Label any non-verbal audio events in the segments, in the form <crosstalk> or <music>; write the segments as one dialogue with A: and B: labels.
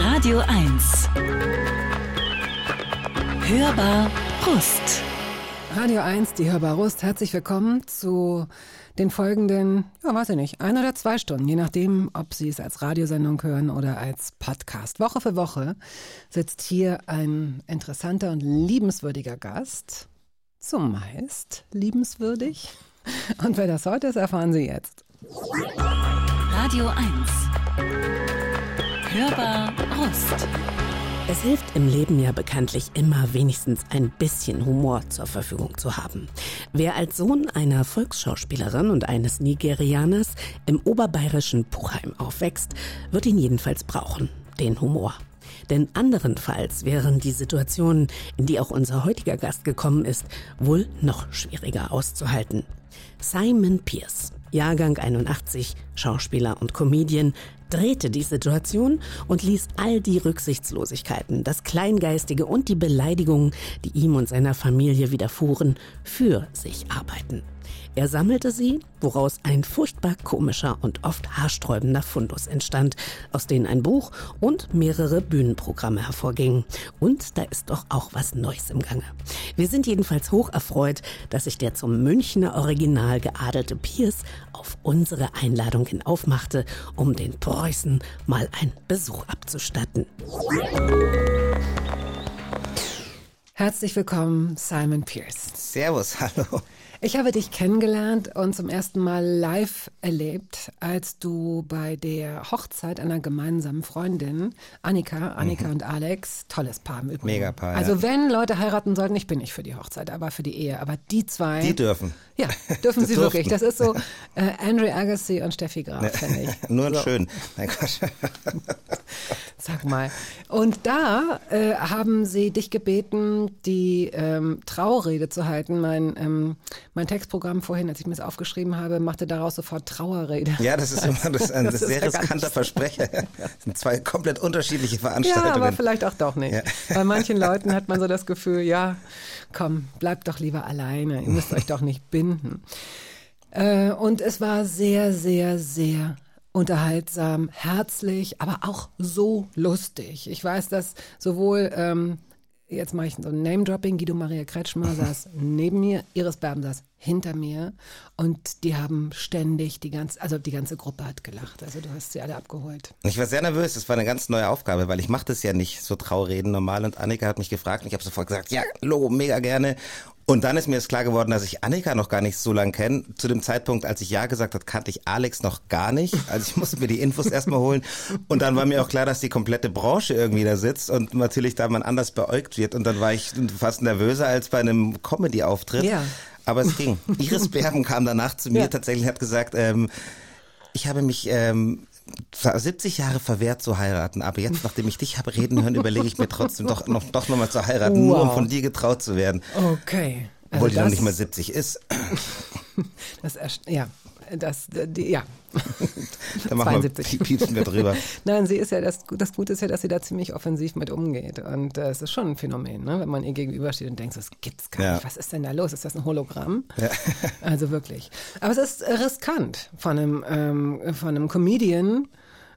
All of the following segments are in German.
A: Radio 1. Hörbar Brust.
B: Radio 1, die Hörbar Rust. Herzlich willkommen zu den folgenden, ja, weiß ich nicht, ein oder zwei Stunden, je nachdem, ob Sie es als Radiosendung hören oder als Podcast. Woche für Woche sitzt hier ein interessanter und liebenswürdiger Gast. Zumeist liebenswürdig. Und wer das heute ist, erfahren Sie jetzt.
A: Radio 1. Hörbar Brust.
C: Es hilft im Leben ja bekanntlich immer wenigstens ein bisschen Humor zur Verfügung zu haben. Wer als Sohn einer Volksschauspielerin und eines Nigerianers im oberbayerischen Puchheim aufwächst, wird ihn jedenfalls brauchen, den Humor. Denn anderenfalls wären die Situationen, in die auch unser heutiger Gast gekommen ist, wohl noch schwieriger auszuhalten. Simon Pierce, Jahrgang 81, Schauspieler und Comedian, drehte die Situation und ließ all die Rücksichtslosigkeiten, das Kleingeistige und die Beleidigungen, die ihm und seiner Familie widerfuhren, für sich arbeiten. Er sammelte sie, woraus ein furchtbar komischer und oft haarsträubender Fundus entstand, aus denen ein Buch und mehrere Bühnenprogramme hervorgingen. Und da ist doch auch was Neues im Gange. Wir sind jedenfalls hoch erfreut, dass sich der zum Münchner Original geadelte Pierce auf unsere Einladung hin aufmachte, um den Preußen mal einen Besuch abzustatten.
B: Herzlich willkommen, Simon Pierce.
D: Servus, <laughs> hallo.
B: Ich habe dich kennengelernt und zum ersten Mal live erlebt, als du bei der Hochzeit einer gemeinsamen Freundin, Annika, Annika mhm. und Alex, tolles Paar im Übrigen.
D: Mega Paar.
B: Also
D: ja.
B: wenn Leute heiraten sollten, ich bin nicht für die Hochzeit, aber für die Ehe. Aber die zwei.
D: Die dürfen.
B: Ja, dürfen <laughs> sie wirklich. Das ist so äh, Andrew Agassi und Steffi Graf, ne, finde ich. <laughs>
D: Nur
B: so.
D: schön. Nein, Quatsch. <laughs>
B: Sag mal. Und da äh, haben sie dich gebeten, die ähm, Trauerrede zu halten. Mein ähm, mein Textprogramm vorhin, als ich mir das aufgeschrieben habe, machte daraus sofort Trauerrede.
D: Ja, das ist immer das <laughs> ein das sehr riskanter Versprecher. <laughs> Das sind zwei komplett unterschiedliche Veranstaltungen.
B: Ja, aber vielleicht auch doch nicht. Ja. Bei manchen <laughs> Leuten hat man so das Gefühl, ja, komm, bleibt doch lieber alleine. Ihr müsst euch doch nicht binden. Äh, und es war sehr, sehr, sehr unterhaltsam, herzlich, aber auch so lustig. Ich weiß, dass sowohl ähm, jetzt mache ich so ein Name-Dropping, Guido Maria Kretschmer <laughs> saß neben mir, Iris Berben saß hinter mir und die haben ständig die ganze, also die ganze Gruppe hat gelacht. Also du hast sie alle abgeholt.
D: Ich war sehr nervös, das war eine ganz neue Aufgabe, weil ich mache das ja nicht so Traureden normal und Annika hat mich gefragt und ich habe sofort gesagt, ja, Logo, mega gerne. Und dann ist mir jetzt klar geworden, dass ich Annika noch gar nicht so lange kenne. Zu dem Zeitpunkt, als ich Ja gesagt habe, kannte ich Alex noch gar nicht. Also ich <laughs> musste mir die Infos erstmal holen. Und dann war mir auch klar, dass die komplette Branche irgendwie da sitzt und natürlich da man anders beäugt wird. Und dann war ich fast nervöser als bei einem Comedy-Auftritt. Ja. Aber es ging. Iris Berben kam danach zu mir ja. tatsächlich hat gesagt, ähm, ich habe mich ähm, 70 Jahre verwehrt zu heiraten, aber jetzt, nachdem ich dich habe reden hören, überlege ich mir trotzdem doch noch, doch noch mal zu heiraten, wow. nur um von dir getraut zu werden.
B: Okay.
D: Also Obwohl die noch nicht mal 70 ist. <laughs>
B: Das, ja, das, die, ja.
D: da machen 72. wir, <laughs> piepsen wir drüber. <laughs>
B: Nein, sie ist ja, das, das Gute ist ja, dass sie da ziemlich offensiv mit umgeht. Und äh, es ist schon ein Phänomen, ne? wenn man ihr gegenübersteht und denkt, das gibt's gar ja. nicht. Was ist denn da los? Ist das ein Hologramm? Ja. <laughs> Also wirklich. Aber es ist riskant von einem, ähm, von einem Comedian,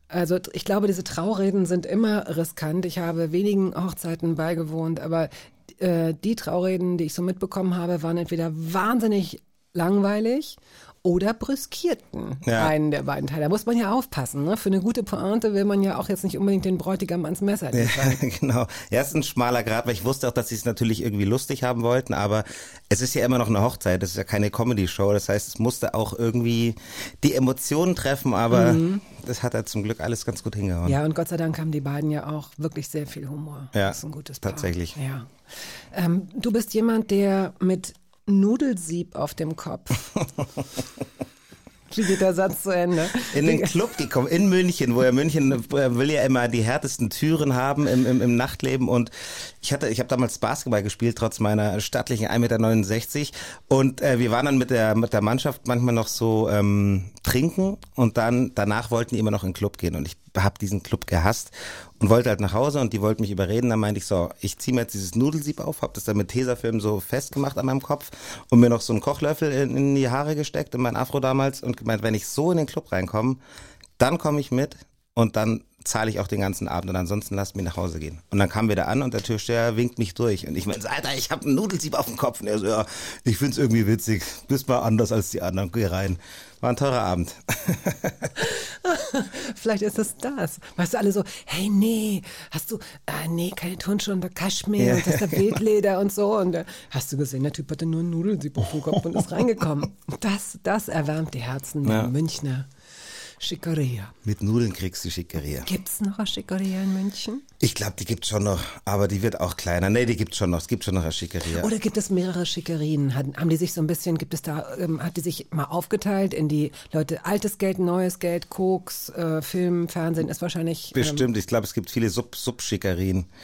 B: also ich glaube, diese Traureden sind immer riskant. Ich habe wenigen Hochzeiten beigewohnt, aber äh, die Traureden, die ich so mitbekommen habe, waren entweder wahnsinnig langweilig oder brüskierten ja. einen der beiden Teile. Da muss man ja aufpassen. Ne? Für eine gute Pointe will man ja auch jetzt nicht unbedingt den Bräutigam ans Messer liefern.
D: Ja, <laughs> genau. Ja, es ist ein schmaler Grad, weil ich wusste auch, dass sie es natürlich irgendwie lustig haben wollten, aber es ist ja immer noch eine Hochzeit, es ist ja keine Comedy-Show. Das heißt, es musste auch irgendwie die Emotionen treffen, aber mhm. das hat er zum Glück alles ganz gut hingehauen.
B: Ja, und Gott sei Dank haben die beiden ja auch wirklich sehr viel Humor.
D: Ja,
B: das ist ein gutes Paar.
D: Tatsächlich.
B: Ja. Ähm, du bist jemand, der mit Nudelsieb auf dem Kopf. <laughs> Wie geht der Satz zu Ende?
D: In den Club gekommen, in München, wo er München er will ja immer die härtesten Türen haben im, im, im Nachtleben. Und ich hatte, ich habe damals Basketball gespielt, trotz meiner stattlichen 1,69 Meter. Und äh, wir waren dann mit der, mit der Mannschaft manchmal noch so ähm, trinken und dann danach wollten die immer noch in den Club gehen. Und ich habe diesen Club gehasst und wollte halt nach Hause und die wollten mich überreden. Dann meinte ich so, ich ziehe mir jetzt dieses Nudelsieb auf, habe das dann mit Tesafilm so festgemacht an meinem Kopf und mir noch so einen Kochlöffel in, in die Haare gesteckt, in mein Afro damals und gemeint, wenn ich so in den Club reinkomme, dann komme ich mit und dann zahle ich auch den ganzen Abend und ansonsten lasst mich nach Hause gehen. Und dann kamen wir da an und der Türsteher winkt mich durch. Und ich meine, Alter, ich habe einen Nudelsieb auf dem Kopf. Und er so, ja, ich find's irgendwie witzig. Bist mal anders als die anderen. Geh rein. War ein teurer Abend. <laughs>
B: Vielleicht ist es das. Weißt du, alle so, hey, nee, hast du, ah, nee, keine Turnschuhe und Kaschmir ja. und das ist <laughs> der Wildleder und so. Und äh, hast du gesehen, der Typ hatte nur einen Nudelsieb auf dem Kopf und ist reingekommen. <laughs> Das, das erwärmt die Herzen der ja. Münchner. Schickeria.
D: Mit Nudeln kriegst du Schickeria.
B: Gibt es noch eine Schickeria in München?
D: Ich glaube, die gibt es schon noch, aber die wird auch kleiner. Nee, die gibt es schon noch. Es gibt schon noch eine Schickeria.
B: Oder gibt es mehrere Schickerien? Haben die sich so ein bisschen, gibt es da, ähm, hat die sich mal aufgeteilt in die Leute, altes Geld, neues Geld, Koks, äh, Film, Fernsehen ist wahrscheinlich.
D: Ähm, Bestimmt. Ich glaube, es gibt viele Sub Sub-Schickerien. <laughs>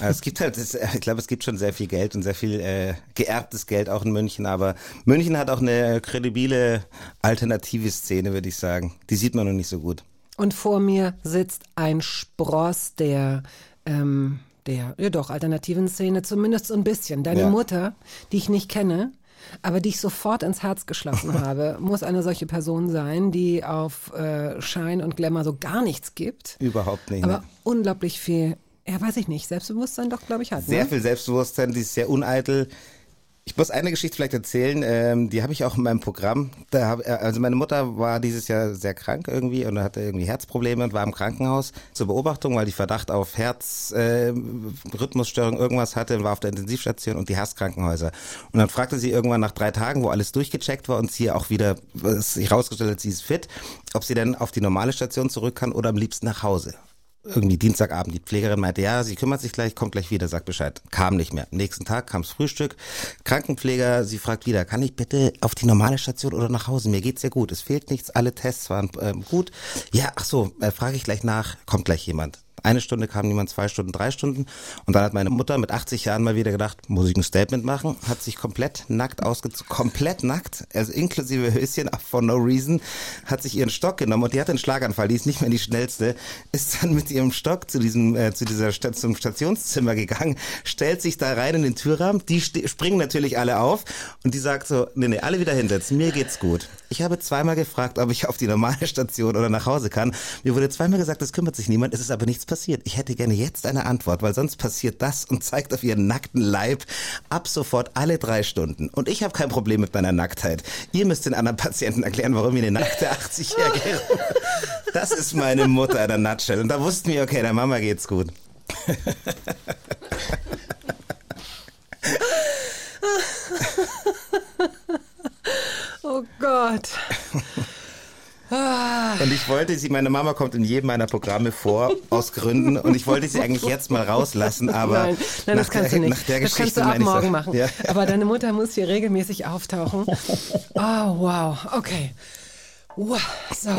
D: Äh, es gibt halt, ich glaube, es gibt schon sehr viel Geld und sehr viel äh, geerbtes Geld auch in München. Aber München hat auch eine kredibile alternative Szene, würde ich sagen. Die sieht man noch nicht so gut.
B: Und vor mir sitzt ein Spross der, ähm, der, ja doch, alternativen Szene, zumindest so ein bisschen. Deine ja. Mutter, die ich nicht kenne, aber die ich sofort ins Herz geschlossen <laughs> habe, muss eine solche Person sein, die auf äh, Schein und Glamour so gar nichts gibt.
D: Überhaupt nicht.
B: Aber ne? unglaublich viel, ja, weiß ich nicht, Selbstbewusstsein doch, glaube ich, hat.
D: Sehr
B: ne?
D: viel Selbstbewusstsein, die ist sehr uneitel. Ich muss eine Geschichte vielleicht erzählen, ähm, die habe ich auch in meinem Programm. Da hab, äh, also meine Mutter war dieses Jahr sehr krank irgendwie und hatte irgendwie Herzprobleme und war im Krankenhaus zur Beobachtung, weil die Verdacht auf Herzrhythmusstörung äh, irgendwas hatte und war auf der Intensivstation und die Herzkrankenhäuser. Und dann fragte sie irgendwann nach drei Tagen, wo alles durchgecheckt war und sie auch wieder sich herausgestellt hat, sie ist fit, ob sie denn auf die normale Station zurück kann oder am liebsten nach Hause irgendwie Dienstagabend. Die Pflegerin meinte, ja, sie kümmert sich gleich, kommt gleich wieder, sagt Bescheid. Kam nicht mehr. nächsten Tag kam's Frühstück. Krankenpfleger, sie fragt wieder, kann ich bitte auf die normale Station oder nach Hause? Mir geht's ja gut. Es fehlt nichts, alle Tests waren ähm, gut. Ja, ach so, äh, frage ich gleich nach, kommt gleich jemand. Eine Stunde kam niemand, zwei Stunden, drei Stunden. Und dann hat meine Mutter mit 80 Jahren mal wieder gedacht, muss ich ein Statement machen? Hat sich komplett nackt ausgezogen, komplett nackt, also inklusive Höschen, <laughs> for no reason, hat sich ihren Stock genommen und die hatte einen Schlaganfall, die ist nicht mehr die schnellste, ist dann mit ihrem Stock zu diesem, äh, zu dieser St zum Stationszimmer gegangen, stellt sich da rein in den Türrahmen, die springen natürlich alle auf und die sagt so, nee, nee, alle wieder hinsetzen, mir geht's gut. Ich habe zweimal gefragt, ob ich auf die normale Station oder nach Hause kann. Mir wurde zweimal gesagt, es kümmert sich niemand, es ist aber nichts passiert. Ich hätte gerne jetzt eine Antwort, weil sonst passiert das und zeigt auf ihren nackten Leib ab sofort alle drei Stunden. Und ich habe kein Problem mit meiner Nacktheit. Ihr müsst den anderen Patienten erklären, warum ihr eine nackte 80-Jährige. <laughs> Das ist meine Mutter in der Nutshell. Und da wussten wir, okay, der Mama geht's gut. <laughs>
B: oh Gott.
D: Und ich wollte sie, meine Mama kommt in jedem meiner Programme vor, aus Gründen, und ich wollte sie eigentlich jetzt mal rauslassen, <laughs> aber
B: nein, nein, das kannst der, du nicht. Nach der das Geschichte kannst du ab morgen so, machen. Ja. Aber deine Mutter muss hier regelmäßig auftauchen. <laughs> Oh, wow, okay. Wow, so.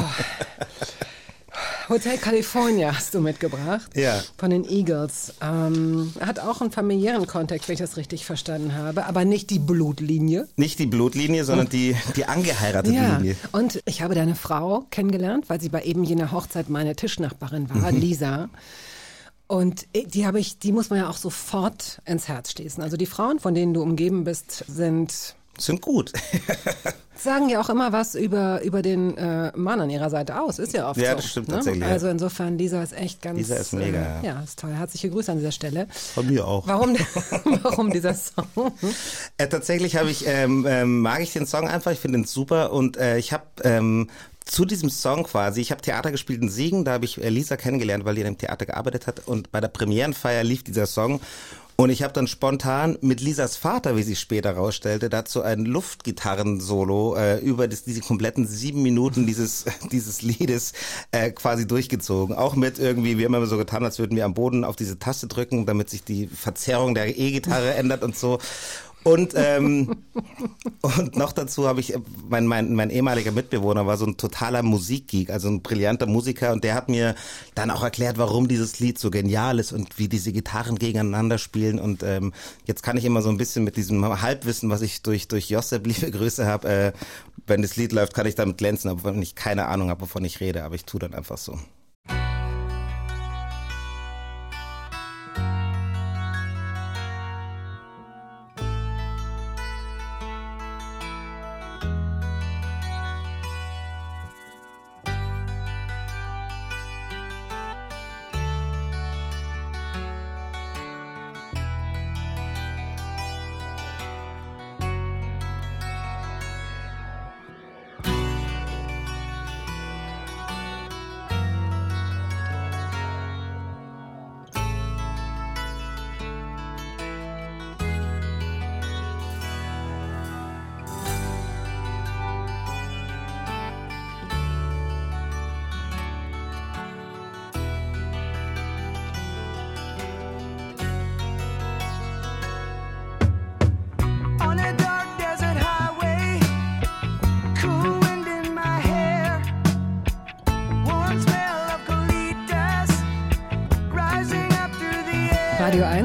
B: Hotel California hast du mitgebracht.
D: Ja.
B: Von den Eagles. Ähm, hat auch einen familiären Kontext, wenn ich das richtig verstanden habe, aber nicht die Blutlinie.
D: Nicht die Blutlinie, sondern die, die angeheiratete
B: ja.
D: Linie.
B: Und ich habe deine Frau kennengelernt, weil sie bei eben jener Hochzeit meine Tischnachbarin war, mhm. Lisa. Und die habe ich, die muss man ja auch sofort ins Herz schließen. Also die Frauen, von denen du umgeben bist, sind
D: sind gut. <laughs>
B: Sagen ja auch immer was über, über den äh, Mann an ihrer Seite aus. Ist ja oft
D: ja,
B: so.
D: Ja, das stimmt
B: ne?
D: tatsächlich.
B: Also insofern, Lisa ist echt ganz.
D: Lisa ist mega.
B: Äh, ja, ist toll. Herzliche Grüße an dieser Stelle.
D: Von mir auch.
B: Warum, <laughs> <laughs> warum dieser Song?
D: Äh, tatsächlich habe ich, ähm, ähm, mag ich den Song einfach. Ich finde ihn super und äh, ich habe ähm, zu diesem Song quasi, ich habe Theater gespielt in Siegen, da habe ich äh, Lisa kennengelernt, weil die in einem Theater gearbeitet hat und bei der Premierenfeier lief dieser Song und ich habe dann spontan mit Lisas Vater, wie sie später rausstellte, dazu ein Luftgitarren-Solo äh, über das, diese kompletten sieben Minuten dieses, <laughs> dieses Liedes äh, quasi durchgezogen. Auch mit irgendwie, wir haben immer so getan, als würden wir am Boden auf diese Taste drücken, damit sich die Verzerrung der E-Gitarre ändert und so. Und, ähm, <laughs> und noch dazu habe ich, mein, mein, mein ehemaliger Mitbewohner war so ein totaler Musikgeek, also ein brillanter Musiker und der hat mir dann auch erklärt, warum dieses Lied so genial ist und wie diese Gitarren gegeneinander spielen. Und ähm, jetzt kann ich immer so ein bisschen mit diesem Halbwissen, was ich durch, durch Josep <laughs> liebe Grüße habe, äh, wenn das Lied läuft, kann ich damit glänzen, aber wenn ich keine Ahnung habe, wovon ich rede, aber ich tue dann einfach so.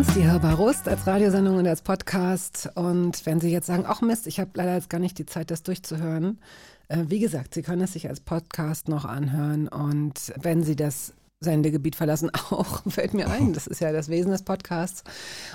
B: 1, die Hörbar Rust als Radiosendung und als Podcast. Und wenn Sie jetzt sagen, ach Mist, ich habe leider jetzt gar nicht die Zeit, das durchzuhören. Äh, wie gesagt, Sie können es sich als Podcast noch anhören. Und wenn Sie das Sendegebiet verlassen <laughs> auch, fällt mir ein. Das ist ja das Wesen des Podcasts.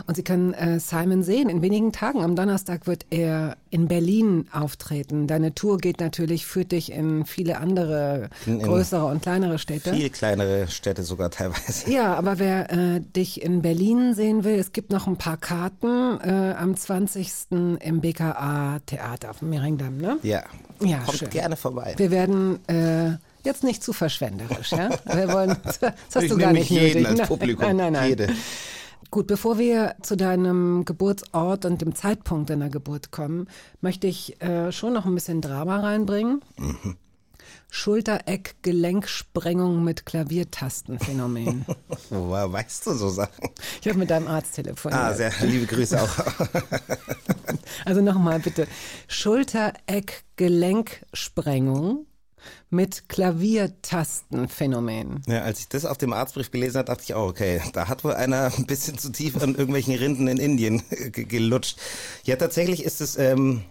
B: Und Sie können äh, Simon sehen. In wenigen Tagen, am Donnerstag, wird er in Berlin auftreten. Deine Tour geht natürlich, führt dich in viele andere in, größere und kleinere Städte.
D: Viel kleinere Städte sogar teilweise.
B: Ja, aber wer äh, dich in Berlin sehen will, es gibt noch ein paar Karten äh, am 20. im BKA Theater auf dem Mehringdamm, ne?
D: Ja.
B: Ja,
D: Kommt
B: schön.
D: gerne vorbei.
B: Wir werden äh, Jetzt nicht zu verschwenderisch, ja? Wir wollen, <laughs> das hast
D: ich
B: du gar nicht
D: jeden
B: nötig.
D: als Publikum.
B: Nein, nein, nein.
D: Jede.
B: Gut, bevor wir zu deinem Geburtsort und dem Zeitpunkt deiner Geburt kommen, möchte ich äh, schon noch ein bisschen Drama reinbringen. Mhm. Schultereck-Gelenksprengung mit Klaviertastenphänomen. <laughs>
D: Woher weißt du so Sachen?
B: Ich habe mit deinem Arzt telefoniert.
D: Ah, sehr liebe Grüße auch. <laughs>
B: also nochmal bitte. Schultereck-Gelenksprengung mit Klaviertastenphänomen.
D: Ja, als ich das auf dem Arztbrief gelesen habe, dachte ich auch, okay, da hat wohl einer <laughs> ein bisschen zu tief an irgendwelchen Rinden in Indien <laughs> gelutscht. Ja, tatsächlich ist es ähm,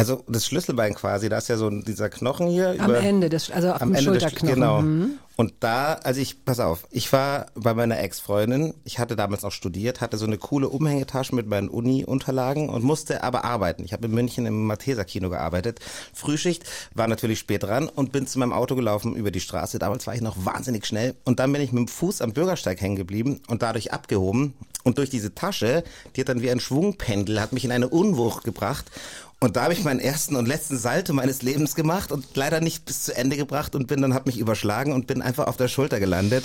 D: also das Schlüsselbein quasi, da ist ja so dieser Knochen hier.
B: Am über, Ende des, also auf
D: am
B: dem
D: Ende
B: Schulterknochen.
D: Des, genau. Mhm. Und da, also ich, pass auf, ich war bei meiner Ex-Freundin, ich hatte damals auch studiert, hatte so eine coole Umhängetasche mit meinen Uni-Unterlagen und musste aber arbeiten. Ich habe in München im Malteser-Kino gearbeitet. Frühschicht, war natürlich spät dran und bin zu meinem Auto gelaufen über die Straße. Damals war ich noch wahnsinnig schnell und dann bin ich mit dem Fuß am Bürgersteig hängen geblieben und dadurch abgehoben. Und durch diese Tasche, die hat dann wie ein Schwungpendel, hat mich in eine Unwucht gebracht und da habe ich meinen ersten und letzten Salto meines Lebens gemacht und leider nicht bis zu Ende gebracht und bin dann habe mich überschlagen und bin einfach auf der Schulter gelandet.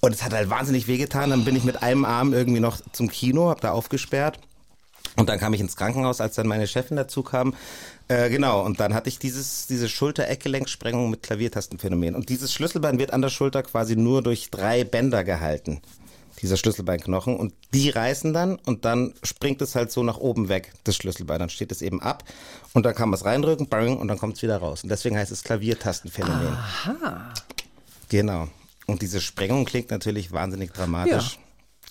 D: Und es hat halt wahnsinnig wehgetan. Dann bin ich mit einem Arm irgendwie noch zum Kino, habe da aufgesperrt. Und dann kam ich ins Krankenhaus, als dann meine Chefin dazu kam. Äh, genau, und dann hatte ich dieses, diese Schulter-Eckgelenksprengung mit Klaviertastenphänomen. Und dieses Schlüsselbein wird an der Schulter quasi nur durch drei Bänder gehalten dieser Schlüsselbeinknochen und die reißen dann und dann springt es halt so nach oben weg, das Schlüsselbein. Dann steht es eben ab und dann kann man es reindrücken, bang, und dann kommt es wieder raus. Und deswegen heißt es Klaviertastenphänomen.
B: Aha.
D: Genau. Und diese Sprengung klingt natürlich wahnsinnig dramatisch. Ja.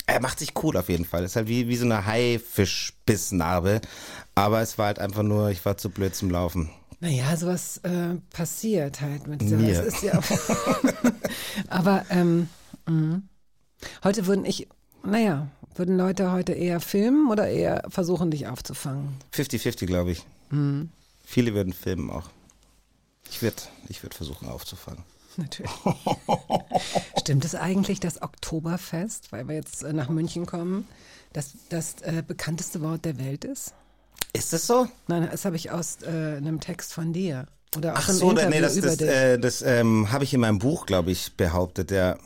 D: Er macht sich cool auf jeden Fall. Ist halt wie, wie so eine Haifischbissnarbe. Aber es war halt einfach nur, ich war zu blöd zum Laufen.
B: Naja, sowas äh, passiert halt mit
D: Mir.
B: Ist ja <laughs> <laughs> Aber ähm, mh. Heute würden ich, naja, würden Leute heute eher filmen oder eher versuchen, dich aufzufangen?
D: 50-50, glaube ich. Mhm. Viele würden filmen auch. Ich würde ich würd versuchen aufzufangen.
B: Natürlich. <laughs> Stimmt es eigentlich, das Oktoberfest, weil wir jetzt äh, nach München kommen, das das äh, bekannteste Wort der Welt ist?
D: Ist es so?
B: Nein, das habe ich aus äh, einem Text von dir. Oder
D: Ach so, nee, das, das, äh, das ähm, habe ich in meinem Buch, glaube ich, behauptet. Ja.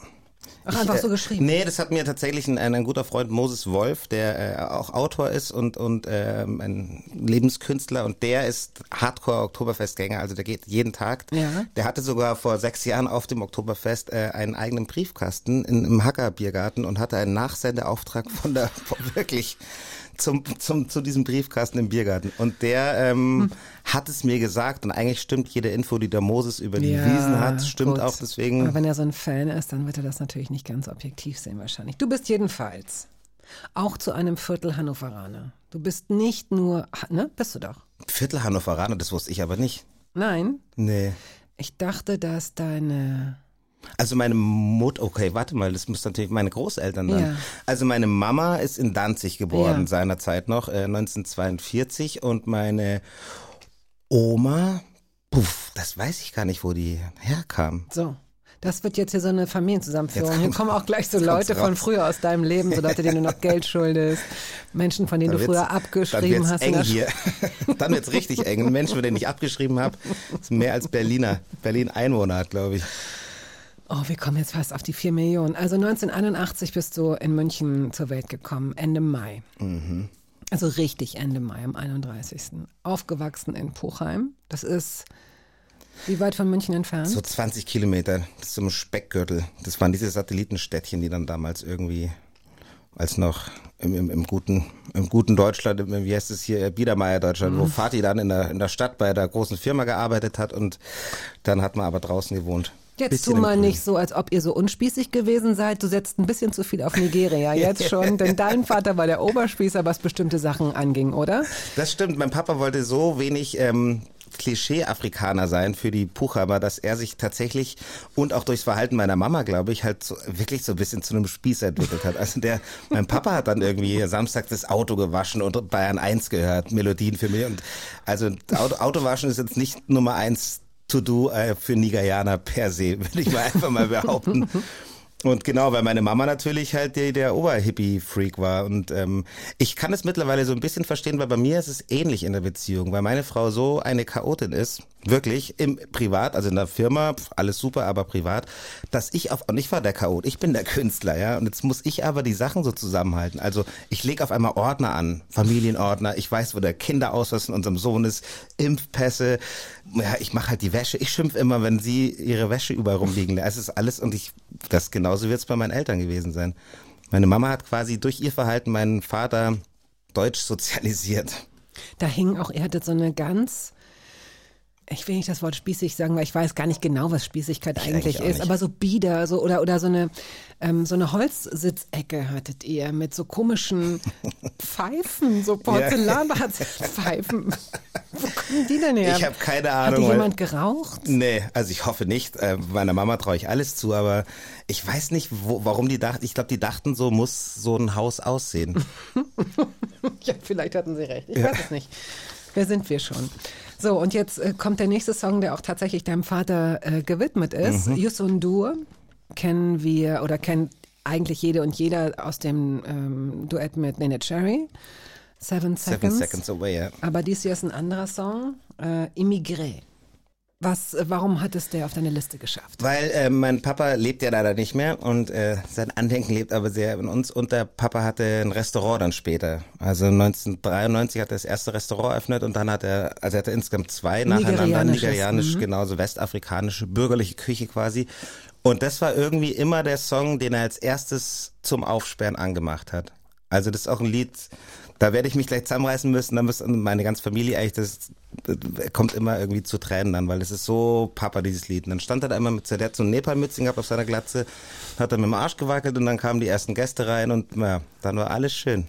B: Ach, einfach so äh, geschrieben?
D: Nee, das hat mir tatsächlich ein, ein guter Freund Moses Wolf, der äh, auch Autor ist und, und ähm, ein Lebenskünstler und der ist Hardcore-Oktoberfestgänger, also der geht jeden Tag.
B: Ja.
D: Der hatte sogar vor sechs Jahren auf dem Oktoberfest äh, einen eigenen Briefkasten in, im Hacker Biergarten und hatte einen Nachsendeauftrag von der, <laughs> wirklich zum, zum, zu diesem Briefkasten im Biergarten. Und der ähm, hm. hat es mir gesagt und eigentlich stimmt jede Info, die der Moses über die ja, Wiesen hat, stimmt gut. auch deswegen.
B: Aber wenn er so ein Fan ist, dann wird er das natürlich nicht ganz objektiv sehen wahrscheinlich. Du bist jedenfalls auch zu einem Viertel Hannoveraner. Du bist nicht nur, ne, bist du doch.
D: Viertel Hannoveraner, das wusste ich aber nicht.
B: Nein?
D: Nee.
B: Ich dachte, dass deine
D: also meine Mutter, okay, warte mal, das muss natürlich meine Großeltern dann.
B: Ja.
D: Also meine Mama ist in Danzig geboren,
B: Ja.
D: seinerzeit noch, äh, 1942 und meine Oma, puff, das weiß ich gar nicht, wo die herkam.
B: So. Das wird jetzt hier so eine Familienzusammenführung.
D: Jetzt
B: Hier kommen auch gleich so Leute von früher aus deinem Leben, so Leute, denen du noch Geld schuldest, Menschen, von denen
D: Dann
B: du früher
D: Dann
B: abgeschrieben
D: wird's
B: hast.
D: eng hier. <laughs> Dann wird's richtig eng. Ein Mensch, für den ich abgeschrieben habe, ist mehr als Berliner. Berlin Einwohner hat, glaube ich.
B: Oh, wir kommen jetzt fast auf die 4 Millionen. Also 1981 bist du in München zur Welt gekommen, Ende Mai.
D: Mhm.
B: Also richtig Ende Mai, am 31. Aufgewachsen in Puchheim. Das ist wie weit von München entfernt?
D: So 20 Kilometer, das ist so ein Speckgürtel. Das waren diese Satellitenstädtchen, die dann damals irgendwie, als noch im, im, im guten, im guten Deutschland, im, wie heißt es hier, Biedermeier Deutschland, wo Vati dann in der, in der Stadt bei der großen Firma gearbeitet hat und dann hat man aber draußen gewohnt.
B: Jetzt tu mal nicht so, als ob ihr so unspießig gewesen seid. Du setzt ein bisschen zu viel auf Nigeria <laughs> jetzt schon, denn dein Vater war der Oberspießer, was bestimmte Sachen anging, oder?
D: Das stimmt. Mein Papa wollte so wenig ähm, Klischee-Afrikaner sein für die Puchhaber, dass er sich tatsächlich und auch durchs Verhalten meiner Mama, glaube ich, halt so, wirklich so ein bisschen zu einem Spieß entwickelt hat. Also der, mein Papa hat dann irgendwie Samstag das Auto gewaschen und Bayern 1 gehört, Melodien für mich. Und also Auto, Autowaschen ist jetzt nicht Nummer eins To-Do äh, für Nigerianer per se, <laughs> würde ich mal einfach mal behaupten. Und genau, weil meine Mama natürlich halt der, der Oberhippie-Freak war. Und ähm, ich kann es mittlerweile so ein bisschen verstehen, weil bei mir ist es ähnlich in der Beziehung, weil meine Frau so eine Chaotin ist, wirklich, im Privat, also in der Firma, alles super, aber privat, dass ich auf, und ich war der Chaot, ich bin der Künstler, ja, und jetzt muss ich aber die Sachen so zusammenhalten. Also ich lege auf einmal Ordner an, Familienordner, ich weiß, wo der Kinderausweis von unserem Sohn ist, Impfpässe, ja, ich mache halt die Wäsche, ich schimpf immer, wenn sie ihre Wäsche überall rumliegen. Es ist alles, und ich, das genauso wird es bei meinen Eltern gewesen sein. Meine Mama hat quasi durch ihr Verhalten meinen Vater deutsch sozialisiert.
B: Da hing auch, er hatte so eine ganz ich will nicht das Wort spießig sagen, weil ich weiß gar nicht genau, was Spießigkeit ich eigentlich, ist, aber so bieder so oder oder so eine ähm, so eine Holzsitzecke hattet ihr mit so komischen <laughs> Pfeifen, so Porzellanpfeifen. Wo kommen die denn her?
D: Ich habe keine Ahnung.
B: Hat jemand geraucht?
D: Nee, also ich hoffe nicht. Äh, meiner Mama traue ich alles zu, aber ich weiß nicht, wo, warum die dachten. Ich glaube, die dachten, so muss so ein Haus aussehen. <laughs>
B: ja, vielleicht hatten sie recht. Ich ja. weiß es nicht. Wer sind wir schon? So, und jetzt äh, kommt der nächste Song, der auch tatsächlich deinem Vater äh, gewidmet ist. Mhm. Yusundur kennen wir oder kennt eigentlich jede und jeder aus dem ähm, Duett mit Nene Cherry. Seven Seconds.
D: Seven Seconds Away, ja.
B: Aber dies hier ist ein anderer Song, äh, Immigré. Was, warum hat es der auf deine Liste geschafft?
D: Weil äh, mein Papa lebt ja leider nicht mehr und äh, sein Andenken lebt aber sehr in uns und der Papa hatte ein Restaurant dann später. Also 1993 hat er das erste Restaurant eröffnet und dann hat er, also er hatte insgesamt zwei nacheinander, nigerianisch, mhm. genauso westafrikanische, bürgerliche Küche quasi. Und das war irgendwie immer der Song, den er als erstes zum Aufsperren angemacht hat. Also das ist auch ein Lied, da werde ich mich gleich zusammenreißen müssen, dann müssen meine ganze Familie eigentlich, das, das kommt immer irgendwie zu Tränen dann, weil es ist so Papa, dieses Lied. Und dann stand er da immer mit, der hat so Nepal-Mützchen gehabt auf seiner Glatze, hat er mit dem Arsch gewackelt und dann kamen die ersten Gäste rein und ja, dann war alles schön.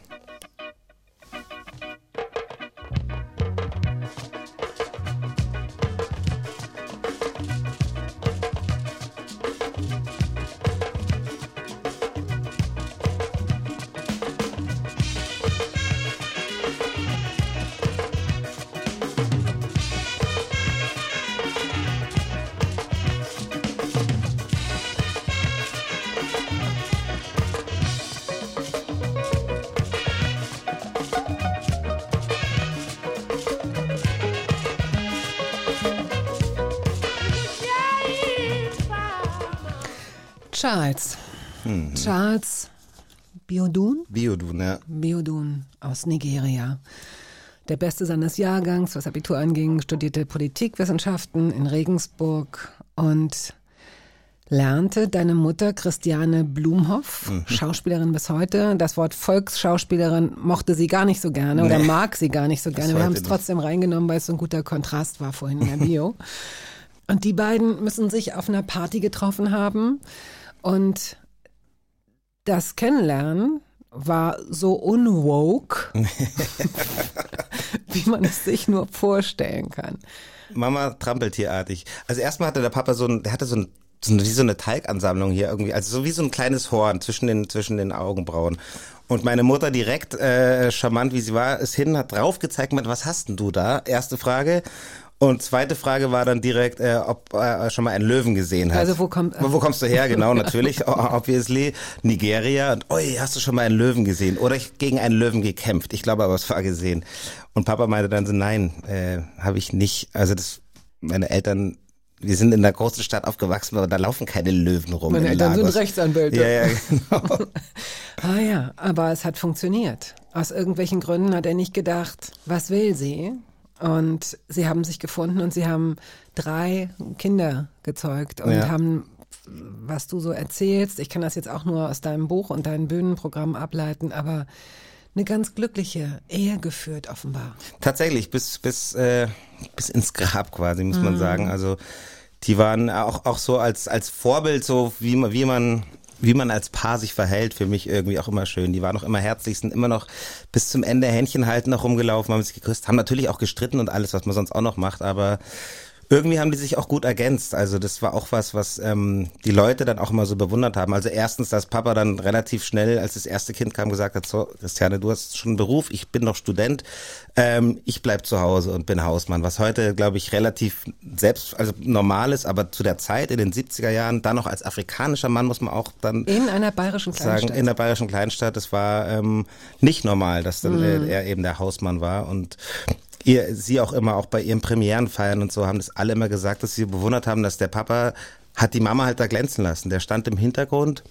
B: Aus Nigeria. Der Beste seines Jahrgangs, was Abitur anging, studierte Politikwissenschaften in Regensburg und lernte deine Mutter Christiane Blumhoff, mhm. Schauspielerin bis heute. Das Wort Volksschauspielerin mochte sie gar nicht so gerne nee. oder mag sie gar nicht so gerne. Wir haben es trotzdem reingenommen, weil es so ein guter Kontrast war vorhin in der Bio. <laughs> und die beiden müssen sich auf einer Party getroffen haben und das Kennenlernen war so unwoke, <laughs> wie man es sich nur vorstellen kann.
D: Mama trampeltierartig. Also erstmal hatte der Papa so ein, der hatte so ein so eine, wie so eine Teigansammlung hier irgendwie, also so wie so ein kleines Horn zwischen den zwischen den Augenbrauen. Und meine Mutter direkt äh, charmant wie sie war, ist hin, hat drauf gezeigt, was hast denn du da? Erste Frage. Und zweite Frage war dann direkt, äh, ob er schon mal einen Löwen gesehen hat.
B: Also wo kommt
D: wo, wo kommst du her? Genau, natürlich, <laughs> obviously. Nigeria. Und oi, hast du schon mal einen Löwen gesehen? Oder ich gegen einen Löwen gekämpft? Ich glaube aber, es war gesehen. Und Papa meinte dann so, nein, äh, habe ich nicht. Also das, meine Eltern wir sind in einer großen Stadt aufgewachsen, aber da laufen keine Löwen rum.
B: Meine Eltern
D: Lagos.
B: sind Rechtsanwälte.
D: Ja, ja, genau. <laughs>
B: ah ja, aber es hat funktioniert. Aus irgendwelchen Gründen hat er nicht gedacht, was will sie? Und sie haben sich gefunden und sie haben drei Kinder gezeugt und ja. haben, was du so erzählst, ich kann das jetzt auch nur aus deinem Buch und deinem Bühnenprogramm ableiten, aber eine ganz glückliche Ehe geführt, offenbar.
D: Tatsächlich, bis, bis, äh, bis ins Grab quasi, muss man mhm. sagen. Also die waren auch, auch so als, als Vorbild, so wie man, wie man wie man als Paar sich verhält, für mich irgendwie auch immer schön. Die waren auch immer herzlich, sind immer noch bis zum Ende Händchen halten noch rumgelaufen, haben sich geküsst, haben natürlich auch gestritten und alles, was man sonst auch noch macht, aber irgendwie haben die sich auch gut ergänzt. Also das war auch was, was ähm, die Leute dann auch immer so bewundert haben. Also erstens, dass Papa dann relativ schnell, als das erste Kind kam, gesagt hat, so Christiane, du hast schon einen Beruf, ich bin noch Student, ähm, ich bleib zu Hause und bin Hausmann. Was heute, glaube ich, relativ selbst, also normal ist, aber zu der Zeit in den 70er Jahren, dann noch als afrikanischer Mann muss man auch dann
B: in einer bayerischen Kleinstadt
D: sagen, in der bayerischen Kleinstadt, das war ähm, nicht normal, dass dann mhm. er eben der Hausmann war und ihr, sie auch immer, auch bei ihren Premierenfeiern und so, haben das alle immer gesagt, dass sie bewundert haben, dass der Papa hat die Mama halt da glänzen lassen. Der stand im Hintergrund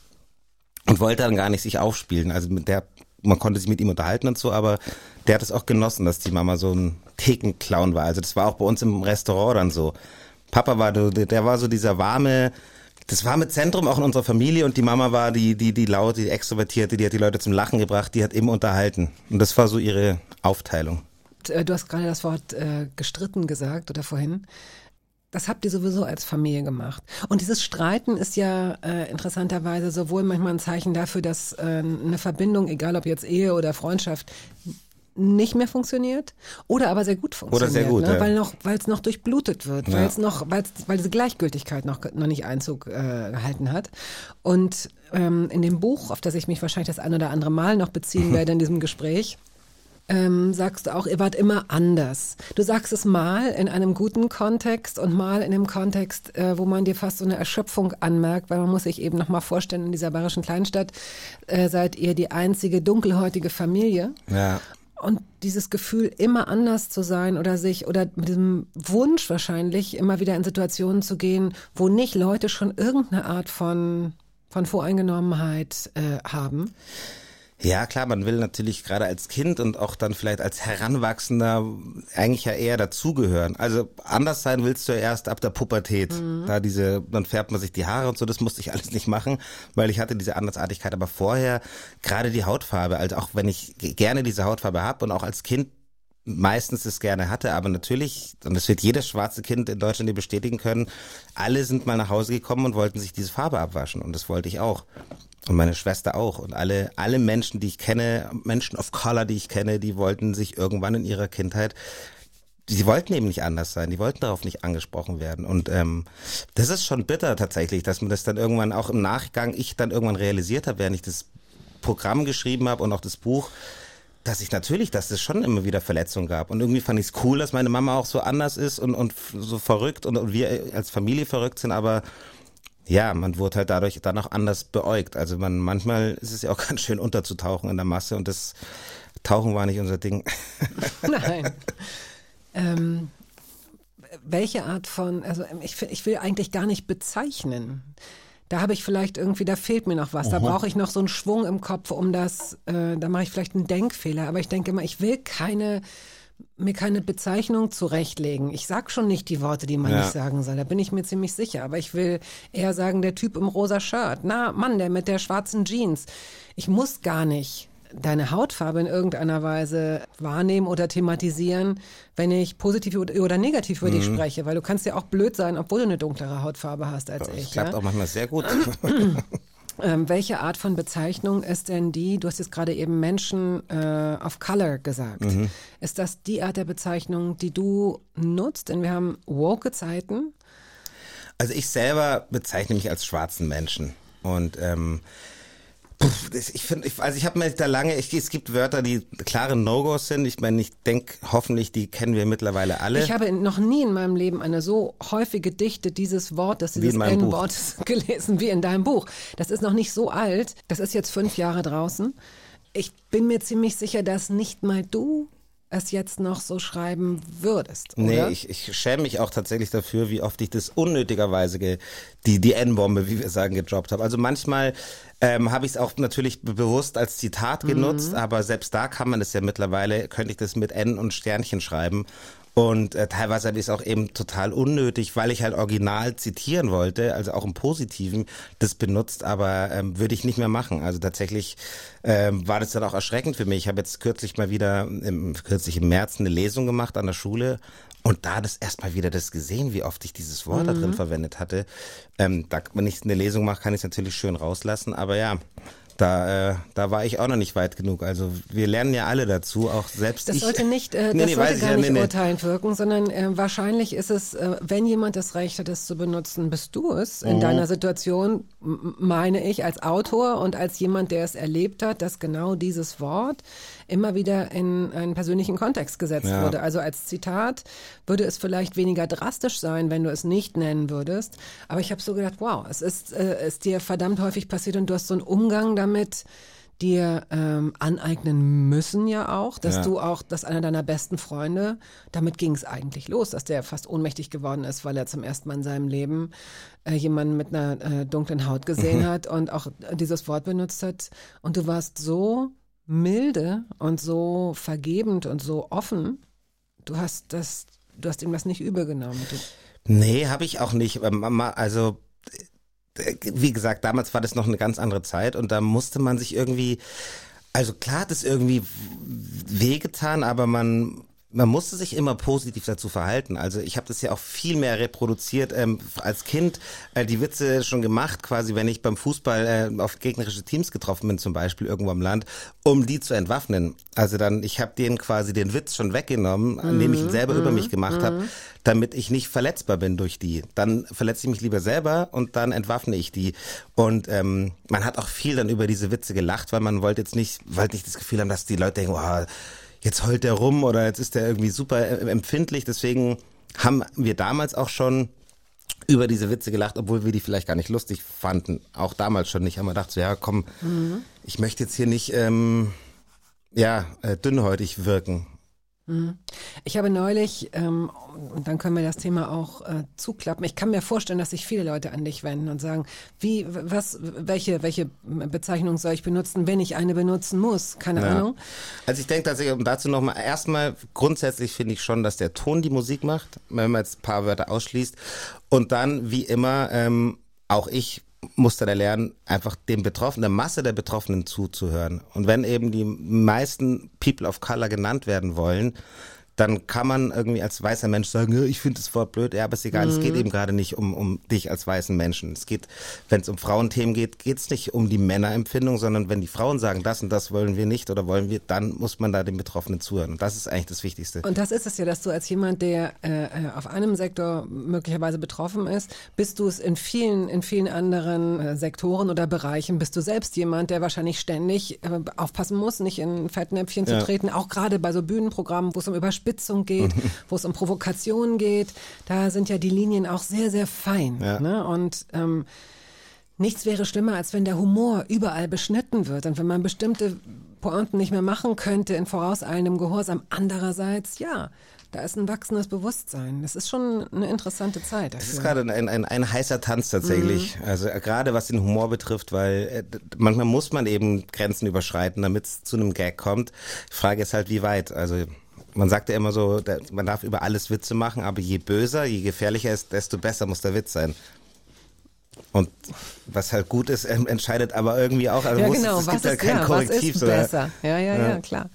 D: und wollte dann gar nicht sich aufspielen. Also mit der, man konnte sich mit ihm unterhalten und so, aber der hat es auch genossen, dass die Mama so ein Thekenclown war. Also das war auch bei uns im Restaurant dann so. Papa war, der war so dieser warme, das warme Zentrum auch in unserer Familie und die Mama war die, die, die laute, die extrovertierte, die hat die Leute zum Lachen gebracht, die hat eben unterhalten. Und das war so ihre Aufteilung.
B: Äh, du hast gerade das Wort äh, gestritten gesagt oder vorhin. Das habt ihr sowieso als Familie gemacht. Und dieses Streiten ist ja äh, interessanterweise sowohl manchmal ein Zeichen dafür, dass äh, eine Verbindung, egal ob jetzt Ehe oder Freundschaft, nicht mehr funktioniert oder aber sehr gut funktioniert.
D: Oder sehr gut, ne?
B: ja. weil noch, weil es noch durchblutet wird, ja. weil es noch, weil weil diese Gleichgültigkeit noch noch nicht Einzug äh, gehalten hat. Und ähm, in dem Buch, auf das ich mich wahrscheinlich das ein oder andere Mal noch beziehen <laughs> werde in diesem Gespräch, ähm, sagst du auch, ihr wart immer anders. Du sagst es mal in einem guten Kontext und mal in einem Kontext, äh, wo man dir fast so eine Erschöpfung anmerkt, weil man muss sich eben nochmal vorstellen, in dieser bayerischen Kleinstadt äh, seid ihr die einzige dunkelhäutige Familie.
D: Ja.
B: Und dieses Gefühl, immer anders zu sein oder sich, oder mit diesem Wunsch wahrscheinlich, immer wieder in Situationen zu gehen, wo nicht Leute schon irgendeine Art von, von Voreingenommenheit äh, haben.
D: Ja, klar, man will natürlich gerade als Kind und auch dann vielleicht als Heranwachsender eigentlich ja eher dazugehören. Also anders sein willst du ja erst ab der Pubertät. Mhm. Da diese, dann färbt man sich die Haare und so, das musste ich alles nicht machen, weil ich hatte diese Andersartigkeit. Aber vorher gerade die Hautfarbe, also auch wenn ich gerne diese Hautfarbe habe und auch als Kind meistens es gerne hatte, aber natürlich, und das wird jedes schwarze Kind in Deutschland dir bestätigen können, alle sind mal nach Hause gekommen und wollten sich diese Farbe abwaschen und das wollte ich auch. Und meine Schwester auch. Und alle, alle Menschen, die ich kenne, Menschen of Color, die ich kenne, die wollten sich irgendwann in ihrer Kindheit sie wollten eben nicht anders sein, die wollten darauf nicht angesprochen werden. Und ähm, das ist schon bitter tatsächlich, dass man das dann irgendwann auch im Nachgang, ich dann irgendwann realisiert habe, während ich das Programm geschrieben habe und auch das Buch, dass ich natürlich, dass es schon immer wieder Verletzungen gab. Und irgendwie fand ich es cool, dass meine Mama auch so anders ist und, und so verrückt und, und wir als Familie verrückt sind, aber ja, man wurde halt dadurch dann auch anders beäugt. Also man manchmal ist es ja auch <laughs> ganz schön unterzutauchen in der Masse und das Tauchen war nicht unser Ding. <laughs>
B: Nein. ähm, welche Art von, also ich, ich will eigentlich gar nicht bezeichnen. Da habe ich vielleicht irgendwie, da fehlt mir noch was. Da brauche ich noch so einen Schwung im Kopf, um das, äh, da mache ich vielleicht einen Denkfehler. Aber ich denke immer, ich will keine mir keine Bezeichnung zurechtlegen. Ich sag schon nicht die Worte, die man ja. nicht sagen soll. Da bin ich mir ziemlich sicher. Aber ich will eher sagen, der Typ im rosa Shirt. Na, Mann, der mit der schwarzen Jeans. Ich muss gar nicht deine Hautfarbe in irgendeiner Weise wahrnehmen oder thematisieren, wenn ich positiv oder negativ über mhm. dich spreche, weil du kannst ja auch blöd sein, obwohl du eine dunklere Hautfarbe hast als das ich.
D: Das klappt
B: ja?
D: auch manchmal sehr gut. <clears throat>
B: Ähm, welche Art von Bezeichnung ist denn die? Du hast jetzt gerade eben Menschen äh, of Color gesagt. Mhm. Ist das die Art der Bezeichnung, die du nutzt? Denn wir haben woke Zeiten.
D: Also ich selber bezeichne mich als schwarzen Menschen und ähm, ich finde, also ich habe mir da lange, ich, es gibt Wörter, die klare No-Gos sind. Ich meine, ich denke, hoffentlich, die kennen wir mittlerweile alle.
B: Ich habe noch nie in meinem Leben eine so häufige Dichte dieses Wortes, dieses N-Wortes <laughs> gelesen wie in deinem Buch. Das ist noch nicht so alt. Das ist jetzt fünf Jahre draußen. Ich bin mir ziemlich sicher, dass nicht mal du es jetzt noch so schreiben würdest. Oder?
D: Nee, ich, ich schäme mich auch tatsächlich dafür, wie oft ich das unnötigerweise ge, die, die N-Bombe, wie wir sagen, gedroppt habe. Also manchmal ähm, habe ich es auch natürlich bewusst als Zitat genutzt, mhm. aber selbst da kann man es ja mittlerweile, könnte ich das mit N und Sternchen schreiben. Und äh, teilweise habe ich es auch eben total unnötig, weil ich halt original zitieren wollte, also auch im Positiven, das benutzt, aber ähm, würde ich nicht mehr machen. Also tatsächlich ähm, war das dann auch erschreckend für mich. Ich habe jetzt kürzlich mal wieder, im, kürzlich im März eine Lesung gemacht an der Schule und da das erstmal wieder das gesehen, wie oft ich dieses Wort mhm. da drin mhm. verwendet hatte. Ähm, da, wenn ich eine Lesung mache, kann ich es natürlich schön rauslassen, aber ja, da, äh, da war ich auch noch nicht weit genug. Also wir lernen ja alle dazu, auch selbst
B: das
D: ich.
B: Sollte nicht, äh, nee, das nee, sollte gar ja, nicht nee, urteilend wirken, sondern äh, wahrscheinlich ist es, äh, wenn jemand das Recht hat, es zu benutzen, bist du es. In mhm. deiner Situation meine ich als Autor und als jemand, der es erlebt hat, dass genau dieses Wort immer wieder in einen persönlichen Kontext gesetzt ja. wurde. Also als Zitat würde es vielleicht weniger drastisch sein, wenn du es nicht nennen würdest. Aber ich habe so gedacht, wow, es ist, äh, ist dir verdammt häufig passiert und du hast so einen Umgang damit dir ähm, aneignen müssen ja auch, dass ja. du auch, dass einer deiner besten Freunde, damit ging es eigentlich los, dass der fast ohnmächtig geworden ist, weil er zum ersten Mal in seinem Leben äh, jemanden mit einer äh, dunklen Haut gesehen mhm. hat und auch dieses Wort benutzt hat. Und du warst so milde und so vergebend und so offen. Du hast das, du hast ihm das nicht übergenommen. Du
D: nee, habe ich auch nicht. Ähm, also äh, wie gesagt, damals war das noch eine ganz andere Zeit und da musste man sich irgendwie, also klar hat es irgendwie wehgetan, aber man man musste sich immer positiv dazu verhalten. Also ich habe das ja auch viel mehr reproduziert ähm, als Kind. Äh, die Witze schon gemacht, quasi, wenn ich beim Fußball äh, auf gegnerische Teams getroffen bin, zum Beispiel irgendwo im Land, um die zu entwaffnen. Also dann, ich habe denen quasi den Witz schon weggenommen, mhm. indem ich ihn selber mhm. über mich gemacht mhm. habe, damit ich nicht verletzbar bin durch die. Dann verletze ich mich lieber selber und dann entwaffne ich die. Und ähm, man hat auch viel dann über diese Witze gelacht, weil man wollte jetzt nicht, wollte nicht das Gefühl haben, dass die Leute denken, oh, jetzt heult der rum oder jetzt ist der irgendwie super empfindlich. Deswegen haben wir damals auch schon über diese Witze gelacht, obwohl wir die vielleicht gar nicht lustig fanden. Auch damals schon nicht. Haben wir gedacht, so, ja, komm, mhm. ich möchte jetzt hier nicht ähm, ja, äh, dünnhäutig wirken.
B: Mhm. Ich habe neulich, ähm, und dann können wir das Thema auch äh, zuklappen. Ich kann mir vorstellen, dass sich viele Leute an dich wenden und sagen, wie, was, welche, welche Bezeichnung soll ich benutzen, wenn ich eine benutzen muss? Keine ja. Ahnung.
D: Also ich denke tatsächlich, um dazu nochmal, erstmal grundsätzlich finde ich schon, dass der Ton die Musik macht, wenn man jetzt ein paar Wörter ausschließt. Und dann, wie immer, ähm, auch ich musste da lernen, einfach dem Betroffenen, der Masse der Betroffenen zuzuhören. Und wenn eben die meisten People of Color genannt werden wollen, dann kann man irgendwie als weißer Mensch sagen, ich finde das Wort blöd, ja, aber ist egal, mhm. es geht mhm. eben gerade nicht um, um dich als weißen Menschen. Es geht, wenn es um Frauenthemen geht, geht es nicht um die Männerempfindung, sondern wenn die Frauen sagen, das und das wollen wir nicht oder wollen wir, dann muss man da den Betroffenen zuhören. Und das ist eigentlich das Wichtigste.
B: Und das ist es ja, dass du als jemand, der äh, äh auf einem Sektor möglicherweise betroffen ist, bist du es in vielen, in vielen anderen äh, Sektoren oder Bereichen, bist du selbst jemand, der wahrscheinlich ständig äh, aufpassen muss, nicht in Fettnäpfchen ja. zu treten, auch gerade bei so Bühnenprogrammen, wo es um Überspielen Überspitzung geht, wo es um Provokation geht, da sind ja die Linien auch sehr, sehr fein. Ja. Ne? Und ähm, nichts wäre schlimmer, als wenn der Humor überall beschnitten wird und wenn man bestimmte Pointen nicht mehr machen könnte in vorauseilendem Gehorsam. Andererseits, ja, da ist ein wachsendes Bewusstsein. Das ist schon eine interessante Zeit.
D: Dafür. Das ist gerade ein, ein, ein heißer Tanz tatsächlich. Mhm. Also äh, gerade was den Humor betrifft, weil äh, manchmal muss man eben Grenzen überschreiten, damit es zu einem Gag kommt. Die Frage ist halt, wie weit. Also man sagt ja immer so, man darf über alles Witze machen, aber je böser, je gefährlicher ist, desto besser muss der Witz sein. Und was halt gut ist, entscheidet aber irgendwie auch. Also
B: ja, genau. Es gibt halt kein ja, Korrektiv. Was ist besser? Ja, ja, ja, ja klar.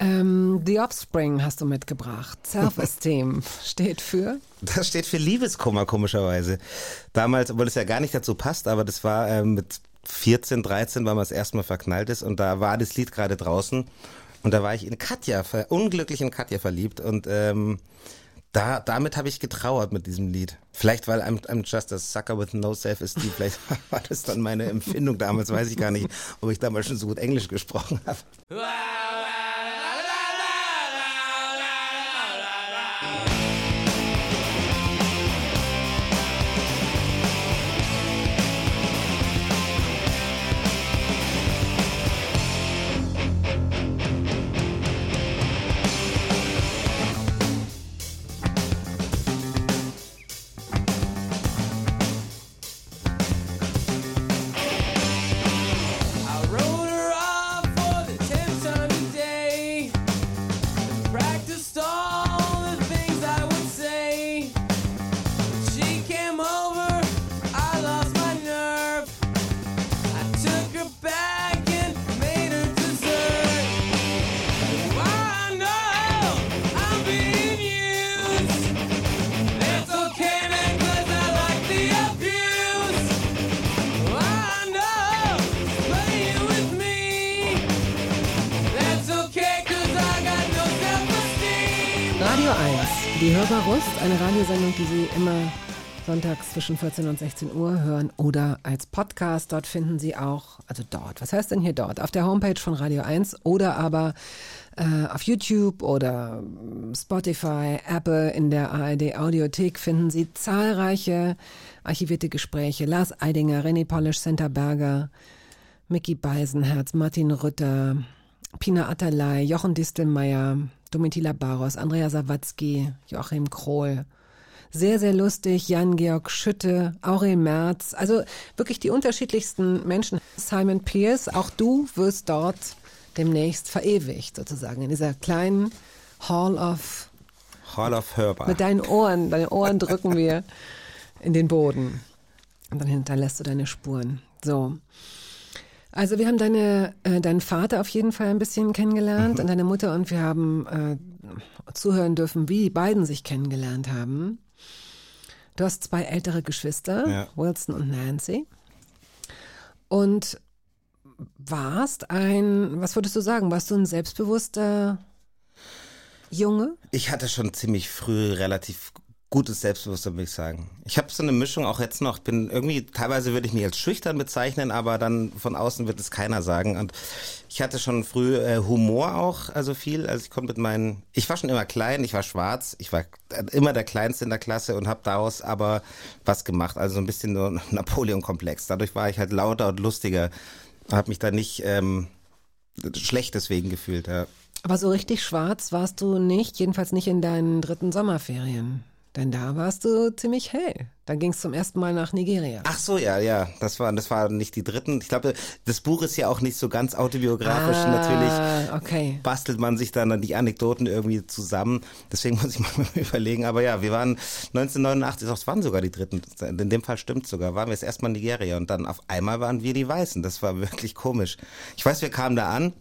B: Ähm, The Offspring hast du mitgebracht. Self-Esteem <laughs> steht für?
D: Das steht für Liebeskummer, komischerweise. Damals, obwohl es ja gar nicht dazu passt, aber das war äh, mit 14, 13, weil man das erste Mal verknallt ist und da war das Lied gerade draußen. Und da war ich in Katja, unglücklich in Katja verliebt und ähm, da, damit habe ich getrauert mit diesem Lied. Vielleicht, weil I'm, I'm just a sucker with no self-esteem. Vielleicht <laughs> war das dann meine Empfindung damals, weiß ich gar nicht, ob ich damals schon so gut Englisch gesprochen habe.
B: Die Hörbar Rust, eine Radiosendung, die Sie immer sonntags zwischen 14 und 16 Uhr hören oder als Podcast. Dort finden Sie auch, also dort, was heißt denn hier dort? Auf der Homepage von Radio 1 oder aber äh, auf YouTube oder Spotify, Apple, in der ARD Audiothek finden Sie zahlreiche archivierte Gespräche. Lars Eidinger, René Polisch, Senta Berger, Mickey Beisenherz, Martin Rütter, Pina Atterlei, Jochen Distelmeier, Domitila Baros, Andrea Sawatzki, Joachim Krohl. Sehr, sehr lustig, Jan-Georg Schütte, Aurel Merz, also wirklich die unterschiedlichsten Menschen. Simon Pierce, auch du wirst dort demnächst verewigt, sozusagen, in dieser kleinen Hall of
D: Hall of Hörbar.
B: Mit deinen Ohren, deine Ohren drücken wir in den Boden. Und dann hinterlässt du deine Spuren. So. Also wir haben deine, äh, deinen Vater auf jeden Fall ein bisschen kennengelernt mhm. und deine Mutter und wir haben äh, zuhören dürfen, wie die beiden sich kennengelernt haben. Du hast zwei ältere Geschwister, ja. Wilson und Nancy. Und warst ein, was würdest du sagen, warst du ein selbstbewusster Junge?
D: Ich hatte schon ziemlich früh relativ gutes Selbstbewusstsein, würde ich sagen. Ich habe so eine Mischung auch jetzt noch. Bin irgendwie, teilweise würde ich mich als schüchtern bezeichnen, aber dann von außen wird es keiner sagen. Und ich hatte schon früh äh, Humor auch, also viel. Also ich konnte mit meinen, ich war schon immer klein, ich war schwarz, ich war immer der Kleinste in der Klasse und habe daraus aber was gemacht. Also so ein bisschen nur <laughs> Napoleon-Komplex. Dadurch war ich halt lauter und lustiger. Habe mich da nicht ähm, schlecht deswegen gefühlt. Ja.
B: Aber so richtig schwarz warst du nicht, jedenfalls nicht in deinen dritten Sommerferien. Denn da warst du ziemlich hell. Dann ging es zum ersten Mal nach Nigeria.
D: Ach so, ja, ja. Das war, das war nicht die dritten. Ich glaube, das Buch ist ja auch nicht so ganz autobiografisch. Ah, Natürlich okay. bastelt man sich dann die Anekdoten irgendwie zusammen. Deswegen muss ich <laughs> mal überlegen. Aber ja, wir waren 1989, das waren sogar die dritten. In dem Fall stimmt sogar. Waren wir jetzt erstmal in Nigeria und dann auf einmal waren wir die Weißen. Das war wirklich komisch. Ich weiß, wir kamen da an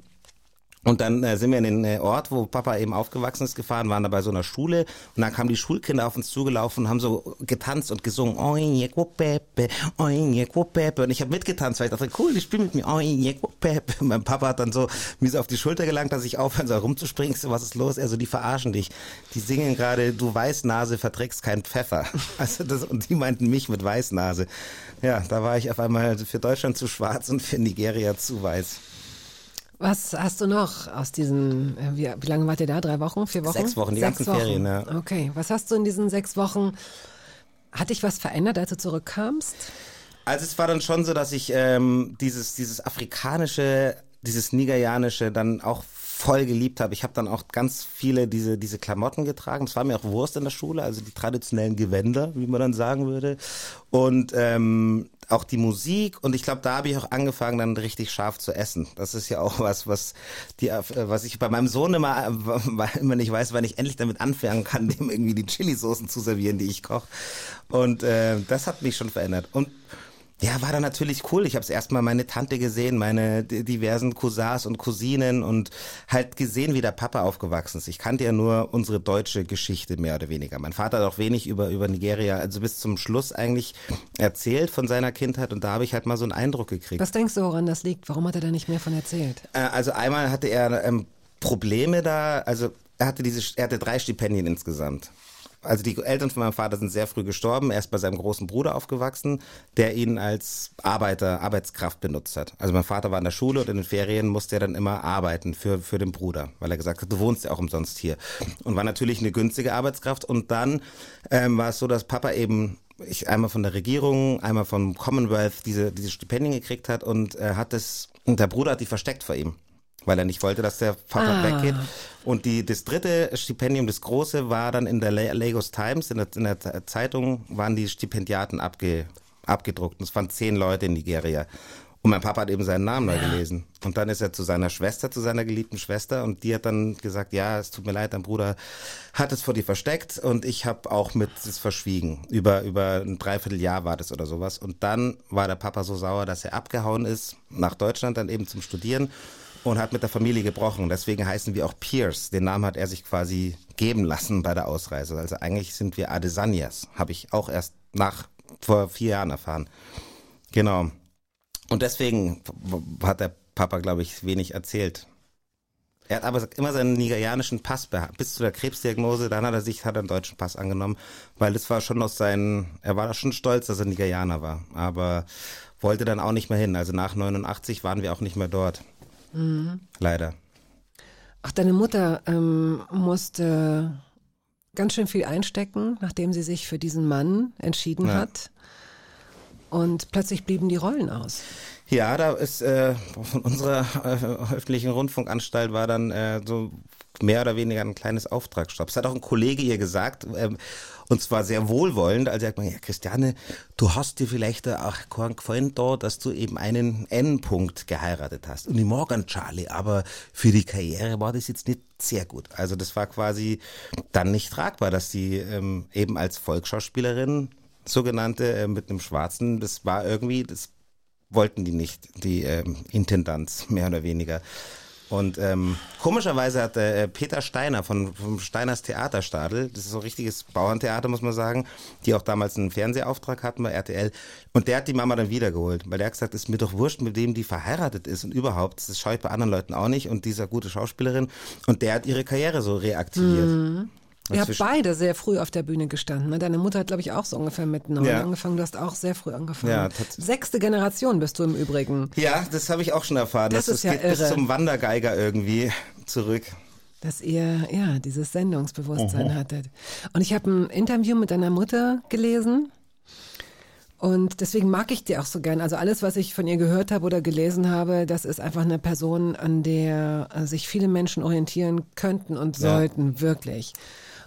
D: und dann äh, sind wir in den äh, Ort, wo Papa eben aufgewachsen ist, gefahren, waren da bei so einer Schule und dann kamen die Schulkinder auf uns zugelaufen und haben so getanzt und gesungen Oinje Pepe, Oinje Pepe und ich habe mitgetanzt, weil ich dachte, cool, die spielen mit mir Oinje Pepe. Und mein Papa hat dann so mir so auf die Schulter gelangt, dass ich aufhören soll rumzuspringen. So, was ist los? Also die verarschen dich. Die singen gerade, du Weißnase verträgst keinen Pfeffer. <laughs> Also das, und die meinten mich mit Weißnase. Ja, da war ich auf einmal für Deutschland zu schwarz und für Nigeria zu weiß.
B: Was hast du noch aus diesen, äh, wie, wie lange wart ihr da? Drei Wochen? Vier Wochen?
D: Sechs Wochen, die sechs ganzen Wochen. Ferien, ja.
B: Okay, was hast du in diesen sechs Wochen, hat dich was verändert, als du zurückkamst?
D: Also es war dann schon so, dass ich ähm, dieses, dieses afrikanische, dieses nigerianische dann auch voll geliebt habe. Ich habe dann auch ganz viele diese, diese Klamotten getragen. Es war mir auch Wurst in der Schule, also die traditionellen Gewänder, wie man dann sagen würde. Und ähm, auch die Musik und ich glaube, da habe ich auch angefangen, dann richtig scharf zu essen. Das ist ja auch was, was die, äh, was ich bei meinem Sohn immer, <laughs> immer nicht weiß, wann ich endlich damit anfangen kann, dem irgendwie die Chili-Soßen zu servieren, die ich koche. Und äh, das hat mich schon verändert. Und ja, war dann natürlich cool. Ich habe erstmal meine Tante gesehen, meine diversen Cousins und Cousinen und halt gesehen, wie der Papa aufgewachsen ist. Ich kannte ja nur unsere deutsche Geschichte mehr oder weniger. Mein Vater hat auch wenig über, über Nigeria, also bis zum Schluss eigentlich erzählt von seiner Kindheit und da habe ich halt mal so einen Eindruck gekriegt.
B: Was denkst du, woran das liegt? Warum hat er da nicht mehr von erzählt?
D: Äh, also einmal hatte er ähm, Probleme da, also er hatte diese, er hatte drei Stipendien insgesamt. Also die Eltern von meinem Vater sind sehr früh gestorben. Er ist bei seinem großen Bruder aufgewachsen, der ihn als Arbeiter, Arbeitskraft benutzt hat. Also mein Vater war in der Schule und in den Ferien musste er dann immer arbeiten für, für den Bruder, weil er gesagt hat, du wohnst ja auch umsonst hier. Und war natürlich eine günstige Arbeitskraft. Und dann ähm, war es so, dass Papa eben ich einmal von der Regierung, einmal vom Commonwealth diese, diese Stipendien gekriegt hat und er hat es, und der Bruder hat die versteckt vor ihm weil er nicht wollte, dass der Vater ah. weggeht. Und die, das dritte Stipendium, das große, war dann in der Lagos Times, in der, in der Zeitung waren die Stipendiaten abge, abgedruckt. Und es waren zehn Leute in Nigeria. Und mein Papa hat eben seinen Namen neu gelesen. Und dann ist er zu seiner Schwester, zu seiner geliebten Schwester. Und die hat dann gesagt, ja, es tut mir leid, dein Bruder hat es vor dir versteckt. Und ich habe auch mit es verschwiegen. Über, über ein Dreivierteljahr war das oder sowas. Und dann war der Papa so sauer, dass er abgehauen ist nach Deutschland, dann eben zum Studieren und hat mit der Familie gebrochen. Deswegen heißen wir auch Pierce. Den Namen hat er sich quasi geben lassen bei der Ausreise. Also eigentlich sind wir Adesanyas. Habe ich auch erst nach vor vier Jahren erfahren. Genau. Und deswegen hat der Papa, glaube ich, wenig erzählt. Er hat aber immer seinen nigerianischen Pass bis zu der Krebsdiagnose, dann hat er sich, hat einen deutschen Pass angenommen, weil es war schon aus seinen, er war schon stolz, dass er Nigerianer war, aber wollte dann auch nicht mehr hin. Also nach 89 waren wir auch nicht mehr dort. Mhm. Leider.
B: Ach, deine Mutter ähm, musste ganz schön viel einstecken, nachdem sie sich für diesen Mann entschieden ja. hat. Und plötzlich blieben die Rollen aus.
D: Ja, da ist äh, von unserer äh, öffentlichen Rundfunkanstalt war dann äh, so mehr oder weniger ein kleines Auftragsstopp. Es hat auch ein Kollege ihr gesagt, ähm, und zwar sehr wohlwollend, als er sagt, ja, Christiane, du hast dir vielleicht auch keinen Gefallen da, dass du eben einen N-Punkt geheiratet hast. Und ich mag einen Charlie, aber für die Karriere war das jetzt nicht sehr gut. Also das war quasi dann nicht tragbar, dass sie ähm, eben als Volksschauspielerin sogenannte äh, mit einem Schwarzen, das war irgendwie, das wollten die nicht, die ähm, Intendanz, mehr oder weniger. Und ähm, komischerweise hat äh, Peter Steiner von vom Steiners Theaterstadel, das ist so ein richtiges Bauerntheater, muss man sagen, die auch damals einen Fernsehauftrag hatten bei RTL. Und der hat die Mama dann wiedergeholt, weil der hat gesagt, ist mir doch wurscht, mit dem die verheiratet ist und überhaupt. Das schaue ich bei anderen Leuten auch nicht. Und dieser gute Schauspielerin. Und der hat ihre Karriere so reaktiviert. Mhm.
B: Ihr habt beide sehr früh auf der Bühne gestanden. Ne? Deine Mutter hat, glaube ich, auch so ungefähr mit neun ja. angefangen. Du hast auch sehr früh angefangen. Ja, Sechste Generation bist du im Übrigen.
D: Ja, das habe ich auch schon erfahren. Das, das ist ja geht irre. bis zum Wandergeiger irgendwie zurück.
B: Dass ihr, ja, dieses Sendungsbewusstsein uh hattet. Und ich habe ein Interview mit deiner Mutter gelesen. Und deswegen mag ich die auch so gern. Also alles, was ich von ihr gehört habe oder gelesen habe, das ist einfach eine Person, an der sich viele Menschen orientieren könnten und sollten, ja. wirklich.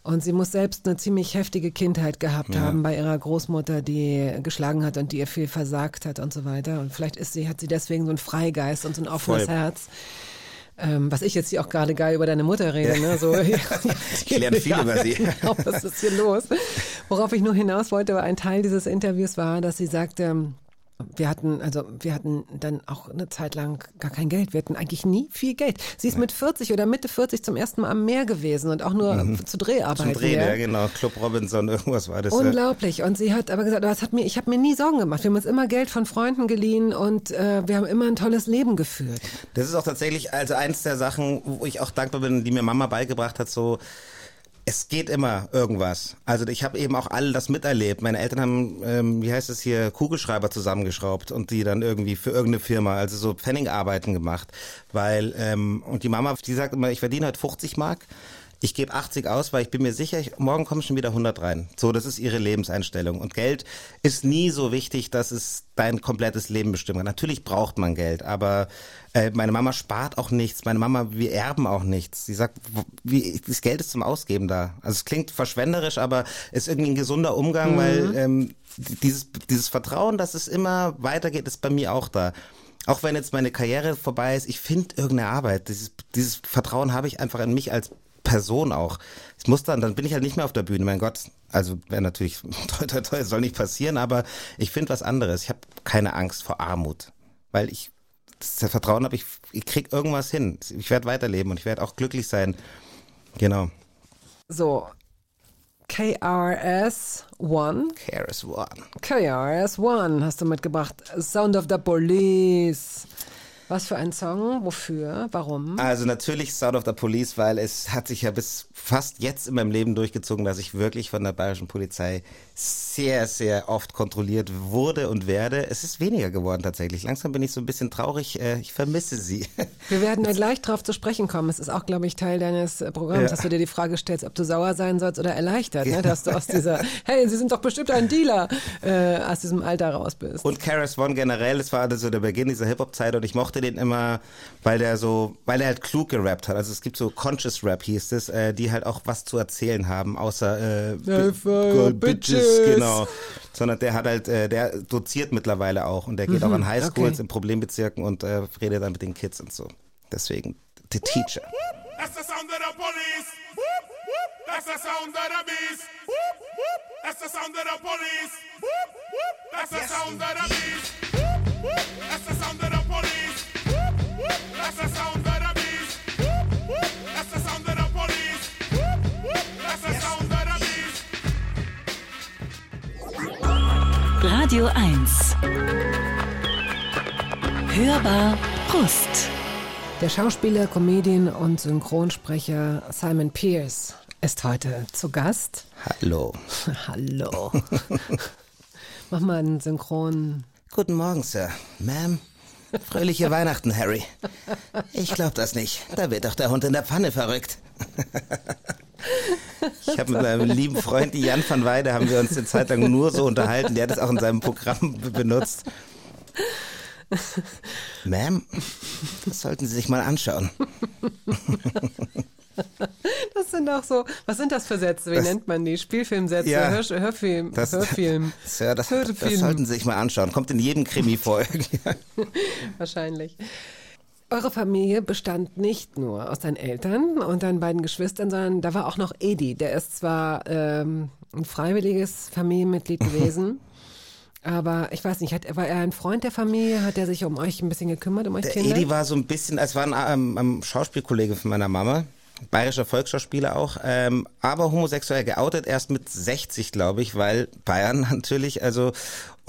B: Und sie muss selbst eine ziemlich heftige Kindheit gehabt ja. haben bei ihrer Großmutter, die geschlagen hat und die ihr viel versagt hat und so weiter. Und vielleicht ist sie, hat sie deswegen so einen Freigeist und so ein offenes Voll. Herz. Ähm, was ich jetzt hier auch gerade geil über deine Mutter rede. Ne? So, <laughs> ja,
D: ich lerne viel über sie. <laughs>
B: Genau, was ist hier los? Worauf ich nur hinaus wollte, war ein Teil dieses Interviews war, dass sie sagte, wir hatten, also wir hatten dann auch eine Zeit lang gar kein Geld. Wir hatten eigentlich nie viel Geld. Sie ist mit 40 oder Mitte 40 zum ersten Mal am Meer gewesen und auch nur mhm. zu Dreharbeiten.
D: Zum Drehen, ja. ja. genau. Club Robinson, <laughs> irgendwas war das.
B: Unglaublich. Ja. Und sie hat aber gesagt, das hat mir, ich habe mir nie Sorgen gemacht. Wir haben uns immer Geld von Freunden geliehen und äh, wir haben immer ein tolles Leben geführt.
D: Das ist auch tatsächlich also eins der Sachen, wo ich auch dankbar bin, die mir Mama beigebracht hat, so es geht immer irgendwas. Also ich habe eben auch all das miterlebt. Meine Eltern haben, ähm, wie heißt es hier, Kugelschreiber zusammengeschraubt und die dann irgendwie für irgendeine Firma, also so Pfennigarbeiten gemacht. Weil, ähm, und die Mama, die sagt immer, ich verdiene halt 50 Mark ich gebe 80 aus, weil ich bin mir sicher, ich, morgen kommen schon wieder 100 rein. So, das ist ihre Lebenseinstellung. Und Geld ist nie so wichtig, dass es dein komplettes Leben bestimmt. Natürlich braucht man Geld, aber äh, meine Mama spart auch nichts. Meine Mama, wir erben auch nichts. Sie sagt, wie, das Geld ist zum Ausgeben da. Also es klingt verschwenderisch, aber es ist irgendwie ein gesunder Umgang, mhm. weil ähm, dieses, dieses Vertrauen, dass es immer weitergeht, ist bei mir auch da auch wenn jetzt meine Karriere vorbei ist, ich finde irgendeine Arbeit. Dieses, dieses Vertrauen habe ich einfach in mich als Person auch. Ich muss dann, dann bin ich halt nicht mehr auf der Bühne. Mein Gott, also wäre natürlich <laughs> toll, toll, toll, soll nicht passieren, aber ich finde was anderes. Ich habe keine Angst vor Armut, weil ich das Vertrauen habe, ich, ich krieg irgendwas hin. Ich werde weiterleben und ich werde auch glücklich sein. Genau.
B: So, KRS One.
D: KRS One.
B: KRS One hast du mitgebracht. Sound of the Police. Was für ein Song? Wofür? Warum?
D: Also natürlich Sound of the Police, weil es hat sich ja bis fast jetzt in meinem Leben durchgezogen, dass ich wirklich von der bayerischen Polizei sehr, sehr oft kontrolliert wurde und werde. Es ist weniger geworden tatsächlich. Langsam bin ich so ein bisschen traurig. Äh, ich vermisse sie. <laughs>
B: Wir werden da gleich drauf zu sprechen kommen. Es ist auch, glaube ich, Teil deines äh, Programms, ja. dass du dir die Frage stellst, ob du sauer sein sollst oder erleichtert, ne? dass du aus dieser, <laughs> hey, Sie sind doch bestimmt ein Dealer, äh, aus diesem Alter raus bist.
D: Und Karis One generell, es war also der Beginn dieser Hip-Hop-Zeit und ich mochte den immer, weil der so, weil er halt klug gerappt hat. Also es gibt so Conscious Rap, hieß es, äh, die halt auch was zu erzählen haben, außer äh, Gold Genau. Sondern der hat halt, äh, der doziert mittlerweile auch und der geht mhm, auch an Highschools okay. in Problembezirken und äh, redet dann mit den Kids und so. Deswegen, The Teacher. That's the sound of the police. That's the sound of the beast. That's the sound of the police. That's the sound of the beast. That's the sound of the police. That's the sound
A: Radio 1. Hörbar Brust.
B: Der Schauspieler, Comedian und Synchronsprecher Simon Pierce ist heute zu Gast.
D: Hallo. <laughs>
B: Hallo. <laughs> Mach mal einen Synchron.
D: Guten Morgen, Sir. Ma'am. Fröhliche Weihnachten, Harry. Ich glaub das nicht. Da wird doch der Hund in der Pfanne verrückt. <laughs> Ich habe mit meinem lieben Freund Jan van Weide haben wir uns eine Zeit lang nur so unterhalten. Der hat es auch in seinem Programm benutzt. Ma'am, das sollten Sie sich mal anschauen.
B: Das sind auch so, was sind das für Sätze? Wie das, nennt man die? Spielfilmsätze, ja, Hör, Hörfilm,
D: das,
B: Hörfilm.
D: Sir, das, das, sollten Sie sich mal anschauen. Kommt in jedem Krimi vor. <laughs>
B: Wahrscheinlich. Eure Familie bestand nicht nur aus deinen Eltern und deinen beiden Geschwistern, sondern da war auch noch Edi. Der ist zwar ähm, ein freiwilliges Familienmitglied <laughs> gewesen, aber ich weiß nicht, hat, war er ein Freund der Familie? Hat er sich um euch ein bisschen gekümmert, um euch
D: der
B: Kinder?
D: Edi war so ein bisschen, es war ein ähm, Schauspielkollege von meiner Mama bayerischer Volksschauspieler auch, ähm, aber homosexuell geoutet erst mit 60, glaube ich, weil Bayern <laughs> natürlich, also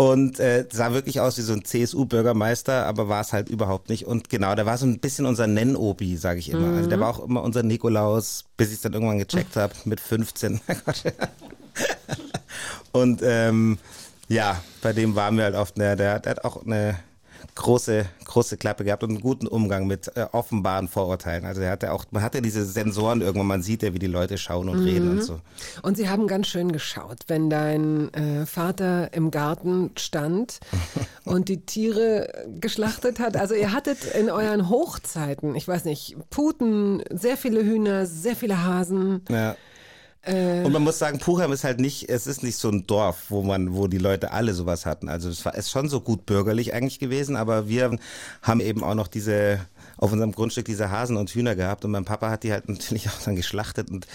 D: und äh, sah wirklich aus wie so ein CSU-Bürgermeister, aber war es halt überhaupt nicht. Und genau, der war so ein bisschen unser Nenn-Obi, sage ich immer. Mhm. Also der war auch immer unser Nikolaus, bis ich es dann irgendwann gecheckt habe mit 15. <laughs> und ähm, ja, bei dem waren wir halt oft, ne, der, der hat auch eine große, große Klappe gehabt und einen guten Umgang mit äh, offenbaren Vorurteilen. Also er hatte auch, man hatte diese Sensoren irgendwann, man sieht ja, wie die Leute schauen und mhm. reden und so.
B: Und sie haben ganz schön geschaut, wenn dein äh, Vater im Garten stand <laughs> und die Tiere geschlachtet hat. Also ihr hattet in euren Hochzeiten, ich weiß nicht, Puten, sehr viele Hühner, sehr viele Hasen.
D: Ja. Äh. Und man muss sagen, Puchheim ist halt nicht, es ist nicht so ein Dorf, wo man, wo die Leute alle sowas hatten. Also es war ist schon so gut bürgerlich eigentlich gewesen, aber wir haben eben auch noch diese auf unserem Grundstück diese Hasen und Hühner gehabt und mein Papa hat die halt <laughs> natürlich auch dann geschlachtet und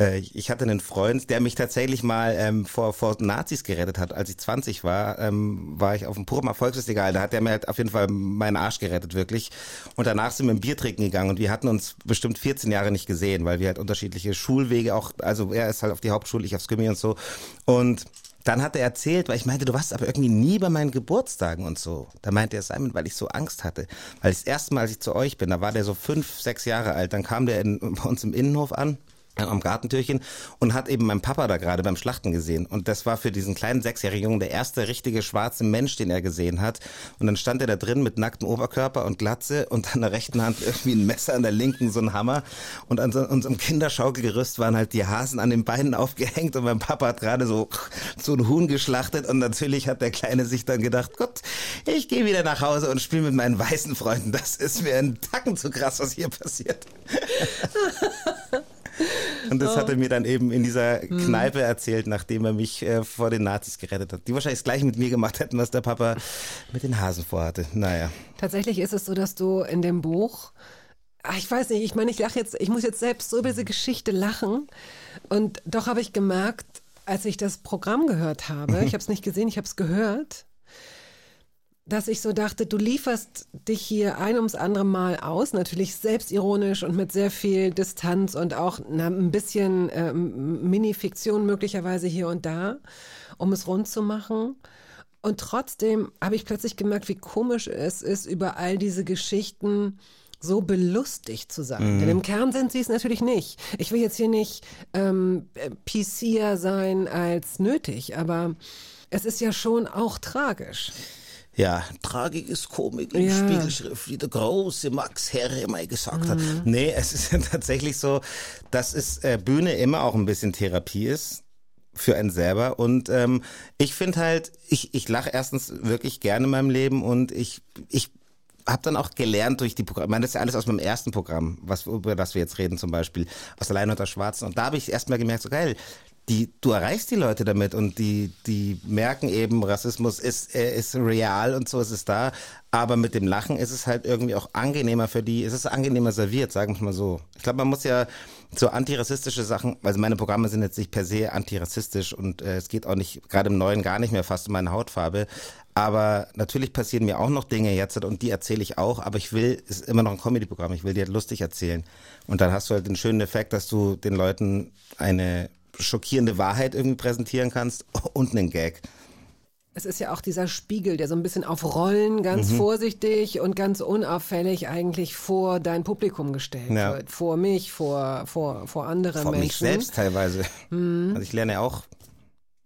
D: äh, ich hatte einen Freund, der mich tatsächlich mal ähm, vor, vor Nazis gerettet hat. Als ich 20 war, ähm, war ich auf dem Purim Erfolgsfestival, da hat er mir halt auf jeden Fall meinen Arsch gerettet, wirklich. Und danach sind wir ein Bier trinken gegangen und wir hatten uns bestimmt 14 Jahre nicht gesehen, weil wir halt unterschiedliche Schulwege auch, also er ist halt auf die Hauptschule, ich aufs Gimmi und so und dann hat er erzählt, weil ich meinte, du warst aber irgendwie nie bei meinen Geburtstagen und so. Da meinte er, Simon, weil ich so Angst hatte. Weil das erste Mal, als ich zu euch bin, da war der so fünf, sechs Jahre alt, dann kam der in, bei uns im Innenhof an am Gartentürchen und hat eben meinen Papa da gerade beim Schlachten gesehen. Und das war für diesen kleinen sechsjährigen Jungen der erste richtige schwarze Mensch, den er gesehen hat. Und dann stand er da drin mit nacktem Oberkörper und Glatze und an der rechten Hand irgendwie ein Messer, an der linken so ein Hammer. Und an so, unserem Kinderschaukelgerüst waren halt die Hasen an den Beinen aufgehängt und mein Papa hat gerade so, so ein Huhn geschlachtet. Und natürlich hat der Kleine sich dann gedacht, Gott, ich gehe wieder nach Hause und spiele mit meinen weißen Freunden. Das ist mir ein Tacken zu krass, was hier passiert. <laughs> Und das oh. hat er mir dann eben in dieser hm. Kneipe erzählt, nachdem er mich äh, vor den Nazis gerettet hat. Die wahrscheinlich das gleiche mit mir gemacht hätten, was der Papa mit den Hasen vorhatte. Naja.
B: Tatsächlich ist es so, dass du in dem Buch ach, ich weiß nicht, ich meine, ich lache jetzt, ich muss jetzt selbst so über diese Geschichte lachen. Und doch habe ich gemerkt, als ich das Programm gehört habe, mhm. <laughs> ich habe es nicht gesehen, ich habe es gehört, dass ich so dachte, du lieferst dich hier ein ums andere Mal aus, natürlich selbstironisch und mit sehr viel Distanz und auch na, ein bisschen äh, Mini-Fiktion möglicherweise hier und da, um es rund zu machen. Und trotzdem habe ich plötzlich gemerkt, wie komisch es ist, über all diese Geschichten so belustigt zu sein. Mhm. Denn im Kern sind sie es natürlich nicht. Ich will jetzt hier nicht ähm, PCer sein als nötig, aber es ist ja schon auch tragisch.
D: Ja, Tragik ist Komik in ja. Spiegelschrift, wie der große Max Herre mal gesagt mhm. hat. Nee, es ist <laughs> ja tatsächlich so, dass es äh, Bühne immer auch ein bisschen Therapie ist für einen selber. Und ähm, ich finde halt, ich, ich lache erstens wirklich gerne in meinem Leben und ich, ich habe dann auch gelernt durch die Programme, ich meine, das ist ja alles aus meinem ersten Programm, was, über das wir jetzt reden zum Beispiel, aus Allein unter Schwarzen. Und da habe ich erstmal gemerkt, so geil, die, du erreichst die Leute damit und die, die merken eben, Rassismus ist, ist real und so ist es da. Aber mit dem Lachen ist es halt irgendwie auch angenehmer für die, ist es angenehmer serviert, sagen wir mal so. Ich glaube, man muss ja so antirassistische Sachen, also meine Programme sind jetzt nicht per se antirassistisch und äh, es geht auch nicht, gerade im Neuen gar nicht mehr fast um meine Hautfarbe. Aber natürlich passieren mir auch noch Dinge jetzt und die erzähle ich auch, aber ich will, ist immer noch ein Comedy-Programm, ich will dir halt lustig erzählen. Und dann hast du halt den schönen Effekt, dass du den Leuten eine schockierende Wahrheit irgendwie präsentieren kannst <laughs> und einen Gag.
B: Es ist ja auch dieser Spiegel, der so ein bisschen auf Rollen ganz mhm. vorsichtig und ganz unauffällig eigentlich vor dein Publikum gestellt ja. wird. Vor mich, vor, vor, vor andere
D: vor
B: Menschen.
D: Vor mich selbst teilweise. Mhm. Also ich lerne ja auch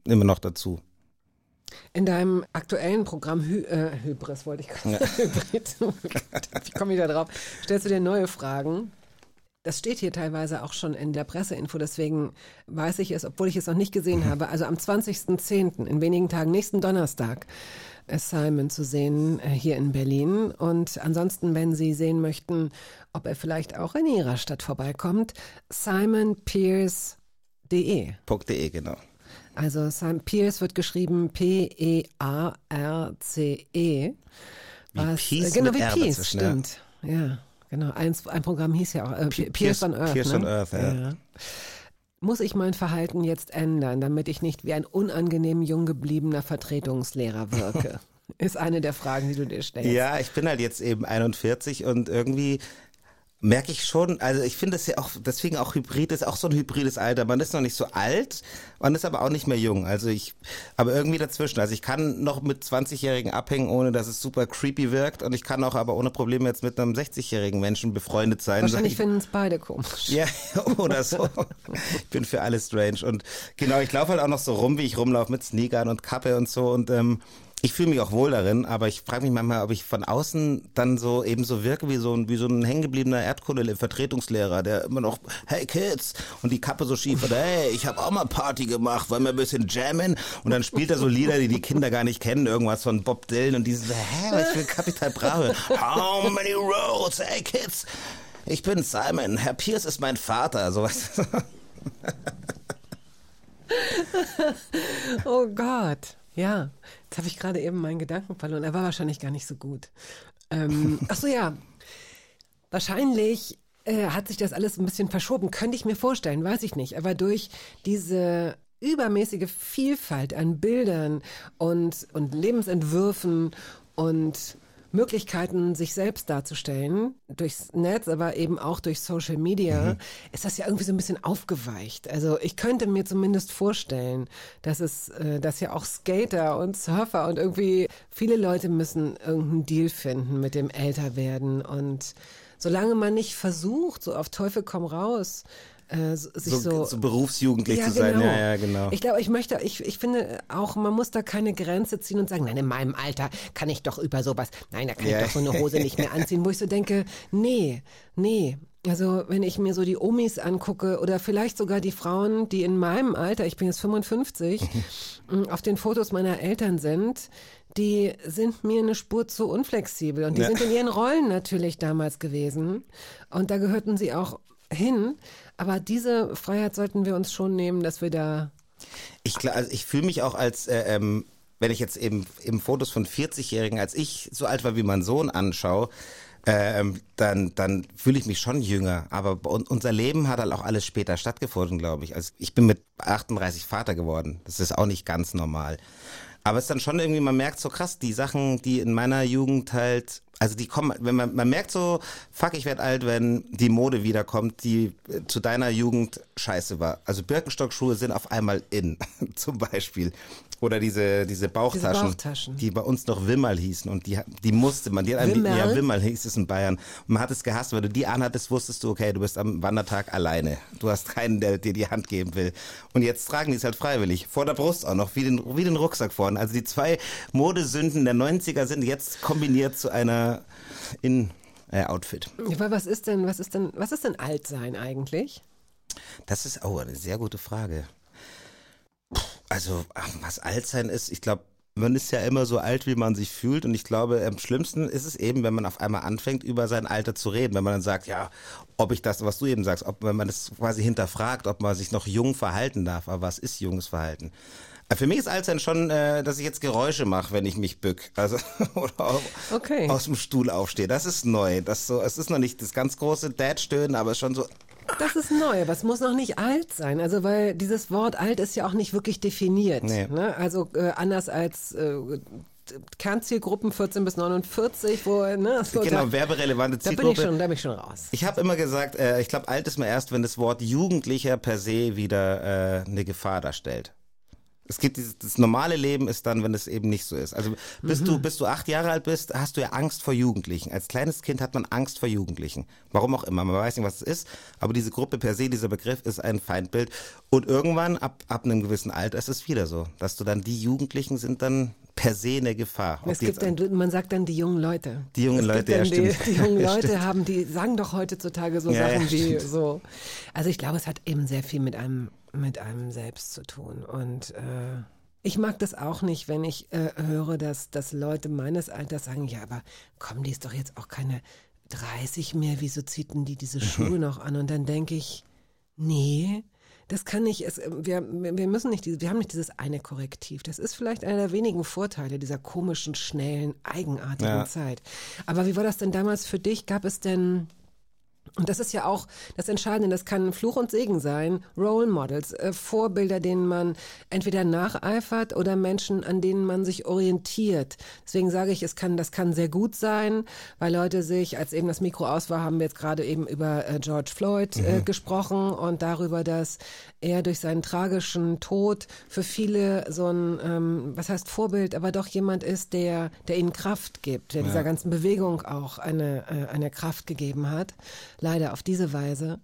D: immer noch dazu.
B: In deinem aktuellen Programm Hy äh, Hybris wollte ich gerade ja. <laughs> Hybrid. Wie komme ich da drauf? Stellst du dir neue Fragen? Das steht hier teilweise auch schon in der Presseinfo, deswegen weiß ich es, obwohl ich es noch nicht gesehen mhm. habe. Also am 20.10., in wenigen Tagen, nächsten Donnerstag, ist Simon zu sehen äh, hier in Berlin. Und ansonsten, wenn Sie sehen möchten, ob er vielleicht auch in Ihrer Stadt vorbeikommt, simonpierce.de.
D: .de, genau.
B: Also Simon Pierce wird geschrieben P-E-A-R-C-E. -E,
D: was, wie Peace genau, wie Peace,
B: stimmt. Ja. Genau, ein, ein Programm hieß ja auch äh, P Pierce on Earth.
D: Pierce
B: ne?
D: on Earth, ja. ja.
B: Muss ich mein Verhalten jetzt ändern, damit ich nicht wie ein unangenehm jung gebliebener Vertretungslehrer wirke? <laughs> Ist eine der Fragen, die du dir stellst.
D: Ja, ich bin halt jetzt eben 41 und irgendwie merke ich schon, also ich finde es ja auch, deswegen auch Hybrid ist auch so ein hybrides Alter. Man ist noch nicht so alt, man ist aber auch nicht mehr jung. Also ich, aber irgendwie dazwischen. Also ich kann noch mit 20-Jährigen abhängen, ohne dass es super creepy wirkt. Und ich kann auch aber ohne Probleme jetzt mit einem 60-jährigen Menschen befreundet sein.
B: Wahrscheinlich finden es beide komisch. <laughs>
D: Ja, oder so. ich bin für alles strange. Und genau, ich laufe halt auch noch so rum, wie ich rumlaufe mit Sneakern und Kappe und so. Und ähm, ich fühle mich auch wohl darin, aber ich frage mich manchmal, ob ich von außen dann so eben so wirke wie so ein, wie so ein hängengebliebener Erdkunde-Vertretungslehrer, der immer noch, hey Kids, und die Kappe so schief hat, hey, ich habe auch mal Party gemacht, wollen wir ein bisschen jammen? Und dann spielt er so Lieder, die die Kinder gar nicht kennen, irgendwas von Bob Dylan und die so, hä, was für Kapital Brave? How many roads, hey Kids? Ich bin Simon, Herr Pierce ist mein Vater, sowas. <laughs>
B: oh Gott. Ja, jetzt habe ich gerade eben meinen Gedanken verloren. Er war wahrscheinlich gar nicht so gut. Ähm, <laughs> ach so, ja. Wahrscheinlich äh, hat sich das alles ein bisschen verschoben. Könnte ich mir vorstellen, weiß ich nicht. Aber durch diese übermäßige Vielfalt an Bildern und, und Lebensentwürfen und Möglichkeiten, sich selbst darzustellen, durchs Netz, aber eben auch durch Social Media, mhm. ist das ja irgendwie so ein bisschen aufgeweicht. Also ich könnte mir zumindest vorstellen, dass es, äh, dass ja auch Skater und Surfer und irgendwie viele Leute müssen irgendeinen Deal finden mit dem Älterwerden und solange man nicht versucht, so auf Teufel komm raus, äh, sich so, so,
D: so berufsjugendlich ja, zu sein. Genau. Ja, ja, genau.
B: Ich glaube, ich möchte, ich, ich finde auch, man muss da keine Grenze ziehen und sagen, nein, in meinem Alter kann ich doch über sowas, nein, da kann ja. ich doch so eine Hose nicht mehr <laughs> anziehen, wo ich so denke, nee, nee. Also wenn ich mir so die Omis angucke oder vielleicht sogar die Frauen, die in meinem Alter, ich bin jetzt 55, mm, auf den Fotos meiner Eltern sind, die sind mir eine Spur zu unflexibel und die ja. sind in ihren Rollen natürlich damals gewesen und da gehörten sie auch hin. Aber diese Freiheit sollten wir uns schon nehmen, dass wir da.
D: Ich, also ich fühle mich auch als, äh, ähm, wenn ich jetzt eben, eben Fotos von 40-Jährigen, als ich so alt war wie mein Sohn anschaue, ähm, dann, dann fühle ich mich schon jünger. Aber unser Leben hat halt auch alles später stattgefunden, glaube ich. Also ich bin mit 38 Vater geworden. Das ist auch nicht ganz normal. Aber es ist dann schon irgendwie, man merkt so krass, die Sachen, die in meiner Jugend halt also die kommen, wenn man, man merkt so, fuck, ich werde alt, wenn die Mode wiederkommt, die äh, zu deiner Jugend scheiße war. Also Birkenstock-Schuhe sind auf einmal in, <laughs> zum Beispiel. Oder diese, diese Bauchtaschen, diese Bauchtaschen, die bei uns noch Wimmerl hießen und die, die musste man, die hat einem, ja, Wimmerl hieß es in Bayern. Und man hat es gehasst, weil du die anhattest, wusstest du, okay, du bist am Wandertag alleine. Du hast keinen, der dir die Hand geben will. Und jetzt tragen die es halt freiwillig. Vor der Brust auch noch, wie den, wie den Rucksack vorne. Also die zwei Modesünden der 90er sind jetzt kombiniert zu einer in äh, Outfit.
B: Ja, was ist denn, was ist denn, was ist denn Altsein eigentlich?
D: Das ist auch oh, eine sehr gute Frage. Also, was alt sein ist, ich glaube, man ist ja immer so alt, wie man sich fühlt. Und ich glaube, am schlimmsten ist es eben, wenn man auf einmal anfängt, über sein Alter zu reden. Wenn man dann sagt, ja, ob ich das, was du eben sagst, ob wenn man das quasi hinterfragt, ob man sich noch jung verhalten darf. Aber was ist junges Verhalten? Für mich ist Altsein schon, äh, dass ich jetzt Geräusche mache, wenn ich mich bück. Also <laughs> oder okay. aus dem Stuhl aufstehe. Das ist neu. Das so, es ist noch nicht das ganz große Dad-Stöhnen, aber schon so
B: das ist neu, aber es muss noch nicht alt sein. Also weil dieses Wort alt ist ja auch nicht wirklich definiert. Nee. Ne? Also äh, anders als äh, Kernzielgruppen 14 bis 49, wo, ne,
D: so Genau, da, werberelevante Zielgruppe.
B: Da bin ich schon, da bin ich schon raus.
D: Ich habe immer gesagt, äh, ich glaube, alt ist man erst, wenn das Wort Jugendlicher per se wieder äh, eine Gefahr darstellt. Es gibt dieses, das normale Leben ist dann, wenn es eben nicht so ist. Also bis mhm. du bis du acht Jahre alt bist, hast du ja Angst vor Jugendlichen. Als kleines Kind hat man Angst vor Jugendlichen. Warum auch immer. Man weiß nicht, was es ist. Aber diese Gruppe per se, dieser Begriff ist ein Feindbild. Und irgendwann ab ab einem gewissen Alter ist es wieder so, dass du dann die Jugendlichen sind dann per se eine Gefahr.
B: Es gibt dann, man sagt dann die jungen Leute.
D: Die jungen
B: es
D: Leute, ja,
B: stimmt.
D: Die,
B: die jungen <laughs> Leute haben, die sagen doch heutzutage so ja, Sachen ja, wie so. Also ich glaube, es hat eben sehr viel mit einem, mit einem selbst zu tun. Und äh, ich mag das auch nicht, wenn ich äh, höre, dass, dass Leute meines Alters sagen, ja, aber komm, die ist doch jetzt auch keine 30 mehr, wieso zieht denn die diese Schuhe noch an? Und dann denke ich, nee, das kann nicht, es, wir, wir müssen nicht, wir haben nicht dieses eine Korrektiv. Das ist vielleicht einer der wenigen Vorteile dieser komischen, schnellen, eigenartigen ja. Zeit. Aber wie war das denn damals für dich? Gab es denn und das ist ja auch das Entscheidende, das kann Fluch und Segen sein. Role Models, äh, Vorbilder, denen man entweder nacheifert oder Menschen, an denen man sich orientiert. Deswegen sage ich, es kann, das kann sehr gut sein, weil Leute sich, als eben das Mikro aus war, haben wir jetzt gerade eben über äh, George Floyd äh, mhm. gesprochen und darüber, dass er durch seinen tragischen Tod für viele so ein, ähm, was heißt Vorbild, aber doch jemand ist, der, der ihnen Kraft gibt, der ja. dieser ganzen Bewegung auch eine, äh, eine Kraft gegeben hat leider auf diese Weise.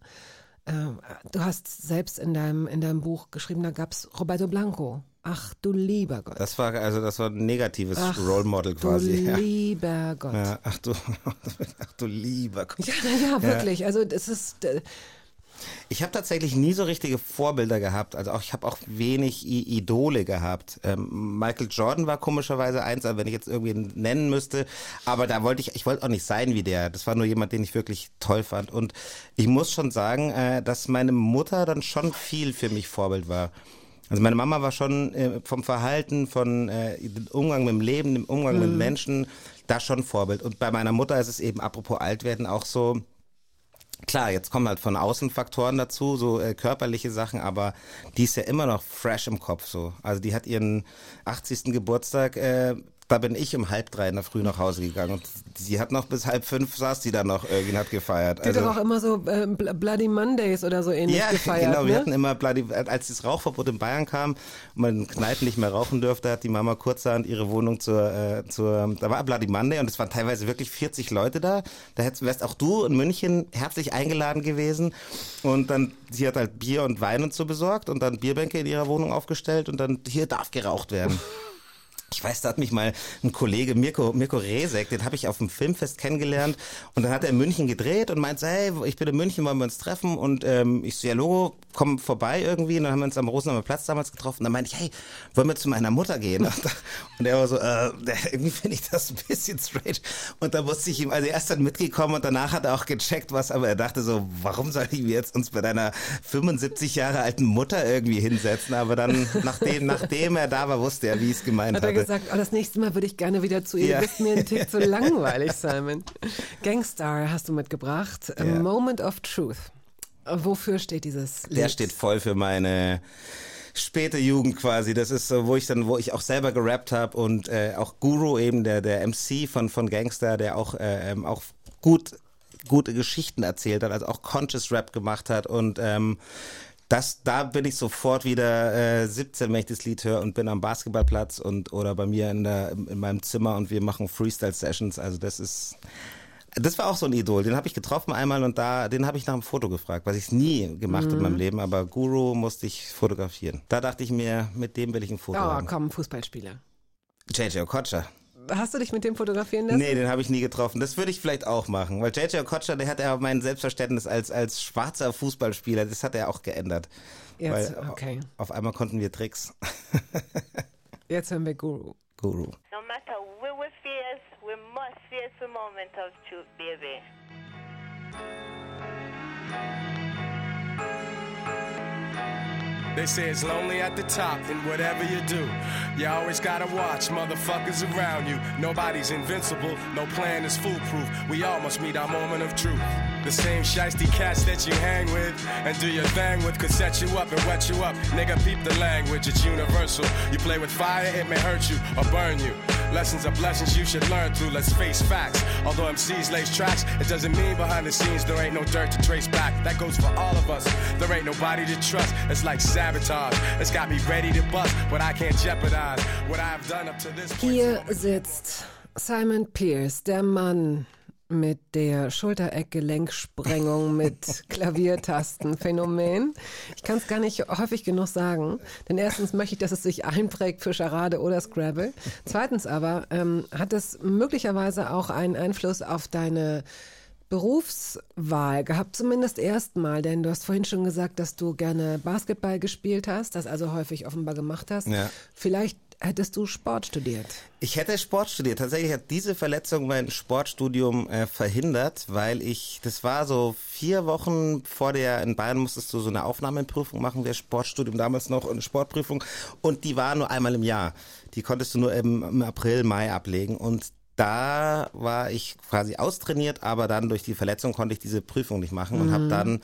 B: Ähm, du hast selbst in deinem, in deinem Buch geschrieben, da gab es Roberto Blanco. Ach du lieber Gott.
D: Das war also das war ein negatives ach, Role Model quasi.
B: Du lieber
D: ja.
B: Gott.
D: Ja, ach du, <laughs> ach du lieber Gott.
B: Ja, ja, wirklich. Also das ist äh,
D: ich habe tatsächlich nie so richtige Vorbilder gehabt. Also auch ich habe auch wenig I Idole gehabt. Ähm, Michael Jordan war komischerweise eins, wenn ich jetzt irgendwie nennen müsste. Aber da wollte ich, ich wollte auch nicht sein wie der. Das war nur jemand, den ich wirklich toll fand. Und ich muss schon sagen, äh, dass meine Mutter dann schon viel für mich Vorbild war. Also meine Mama war schon äh, vom Verhalten, von äh, dem Umgang mit dem Leben, dem Umgang mhm. mit Menschen, da schon Vorbild. Und bei meiner Mutter ist es eben, apropos Altwerden, auch so, Klar, jetzt kommen halt von außen Faktoren dazu, so äh, körperliche Sachen, aber die ist ja immer noch fresh im Kopf so. Also die hat ihren 80. Geburtstag äh, da bin ich um halb drei in der Früh nach Hause gegangen und sie hat noch bis halb fünf saß die da noch irgendwie hat gefeiert.
B: Die also, hat doch auch immer so äh, Bloody Mondays oder so ähnlich ja, <laughs> gefeiert.
D: genau,
B: ne?
D: wir hatten immer Bloody, als das Rauchverbot in Bayern kam und man in Kneipen nicht mehr rauchen durfte, hat die Mama kurzerhand ihre Wohnung zur, äh, zur, da war Bloody Monday und es waren teilweise wirklich 40 Leute da. Da hättest, wärst auch du in München herzlich eingeladen gewesen und dann, sie hat halt Bier und Wein und so besorgt und dann Bierbänke in ihrer Wohnung aufgestellt und dann, hier darf geraucht werden. <laughs> Ich weiß, da hat mich mal ein Kollege Mirko, Mirko Resek, den habe ich auf dem Filmfest kennengelernt. Und dann hat er in München gedreht und meinte, hey, ich bin in München, wollen wir uns treffen? Und ähm, ich so, ja Logo, komm vorbei irgendwie. Und dann haben wir uns am Rosenheimer Platz damals getroffen. Und dann meinte ich, hey, wollen wir zu meiner Mutter gehen? <laughs> Und er war so, äh, <laughs> irgendwie finde ich das ein bisschen strange. Und da musste ich ihm, also erst dann mitgekommen und danach hat er auch gecheckt was, aber er dachte so, warum soll ich mir jetzt uns bei deiner 75 Jahre alten Mutter irgendwie hinsetzen, aber dann, nachdem, nachdem er da war, wusste er, wie es gemeint hat.
B: Gesagt, oh, das nächste Mal würde ich gerne wieder zu ihr. Ja. Du bist mir ein Tick zu langweilig, <laughs> Simon. Gangstar hast du mitgebracht. A ja. Moment of Truth. Wofür steht dieses
D: Lied? Der steht voll für meine späte Jugend quasi. Das ist so, wo ich dann, wo ich auch selber gerappt habe und äh, auch Guru eben der der MC von von Gangster, der auch äh, ähm, auch gut gute Geschichten erzählt hat, also auch Conscious Rap gemacht hat und ähm, das, da bin ich sofort wieder äh, 17, wenn ich das Lied höre und bin am Basketballplatz und oder bei mir in, der, in meinem Zimmer und wir machen Freestyle-Sessions. Also das ist, das war auch so ein Idol. Den habe ich getroffen einmal und da, den habe ich nach einem Foto gefragt, was ich nie gemacht mhm. in meinem Leben. Aber Guru musste ich fotografieren. Da dachte ich mir, mit dem will ich ein Foto
B: oh,
D: haben.
B: komm, Fußballspieler.
D: JJ Okocha.
B: Hast du dich mit dem fotografieren lassen?
D: Nee, den habe ich nie getroffen. Das würde ich vielleicht auch machen, weil JJ Okocha, der hat ja mein Selbstverständnis als, als schwarzer Fußballspieler, das hat er auch geändert.
B: Jetzt, weil okay.
D: Auf einmal konnten wir Tricks. <laughs>
B: Jetzt hören wir Guru.
D: Guru.
E: No matter where we face, we must face the moment of truth, baby.
F: They say it's lonely at the top, and whatever you do, you always gotta watch motherfuckers around you. Nobody's invincible, no plan is foolproof. We all must meet our moment of truth. The same shiesty cats that you hang with and do your thing with could set you up and wet you up. Nigga, peep the language, it's universal. You play with fire, it may hurt you or burn you. Lessons are blessings you should learn through, let's face facts. Although MCs lace tracks, it doesn't mean behind the scenes there ain't no dirt to trace back. That goes for all of us. There ain't nobody to trust. It's like sabotage. It's got me ready to bust, but I can't jeopardize what I've done up to this point.
B: Hier sitzt Simon Pierce, der Mann mit der Schultereck-Gelenksprengung <laughs> mit Klaviertastenphänomen. Ich kann es gar nicht häufig genug sagen, denn erstens möchte ich, dass es sich einprägt für Charade oder Scrabble. Zweitens aber ähm, hat es möglicherweise auch einen Einfluss auf deine Berufswahl gehabt, zumindest erstmal, denn du hast vorhin schon gesagt, dass du gerne Basketball gespielt hast, das also häufig offenbar gemacht hast.
D: Ja.
B: Vielleicht hättest du Sport studiert.
D: Ich hätte Sport studiert. Tatsächlich hat diese Verletzung mein Sportstudium äh, verhindert, weil ich, das war so vier Wochen vor der, in Bayern musstest du so eine Aufnahmeprüfung machen, der Sportstudium damals noch, eine Sportprüfung. Und die war nur einmal im Jahr. Die konntest du nur im, im April, Mai ablegen. Und da war ich quasi austrainiert, aber dann durch die Verletzung konnte ich diese Prüfung nicht machen und habe dann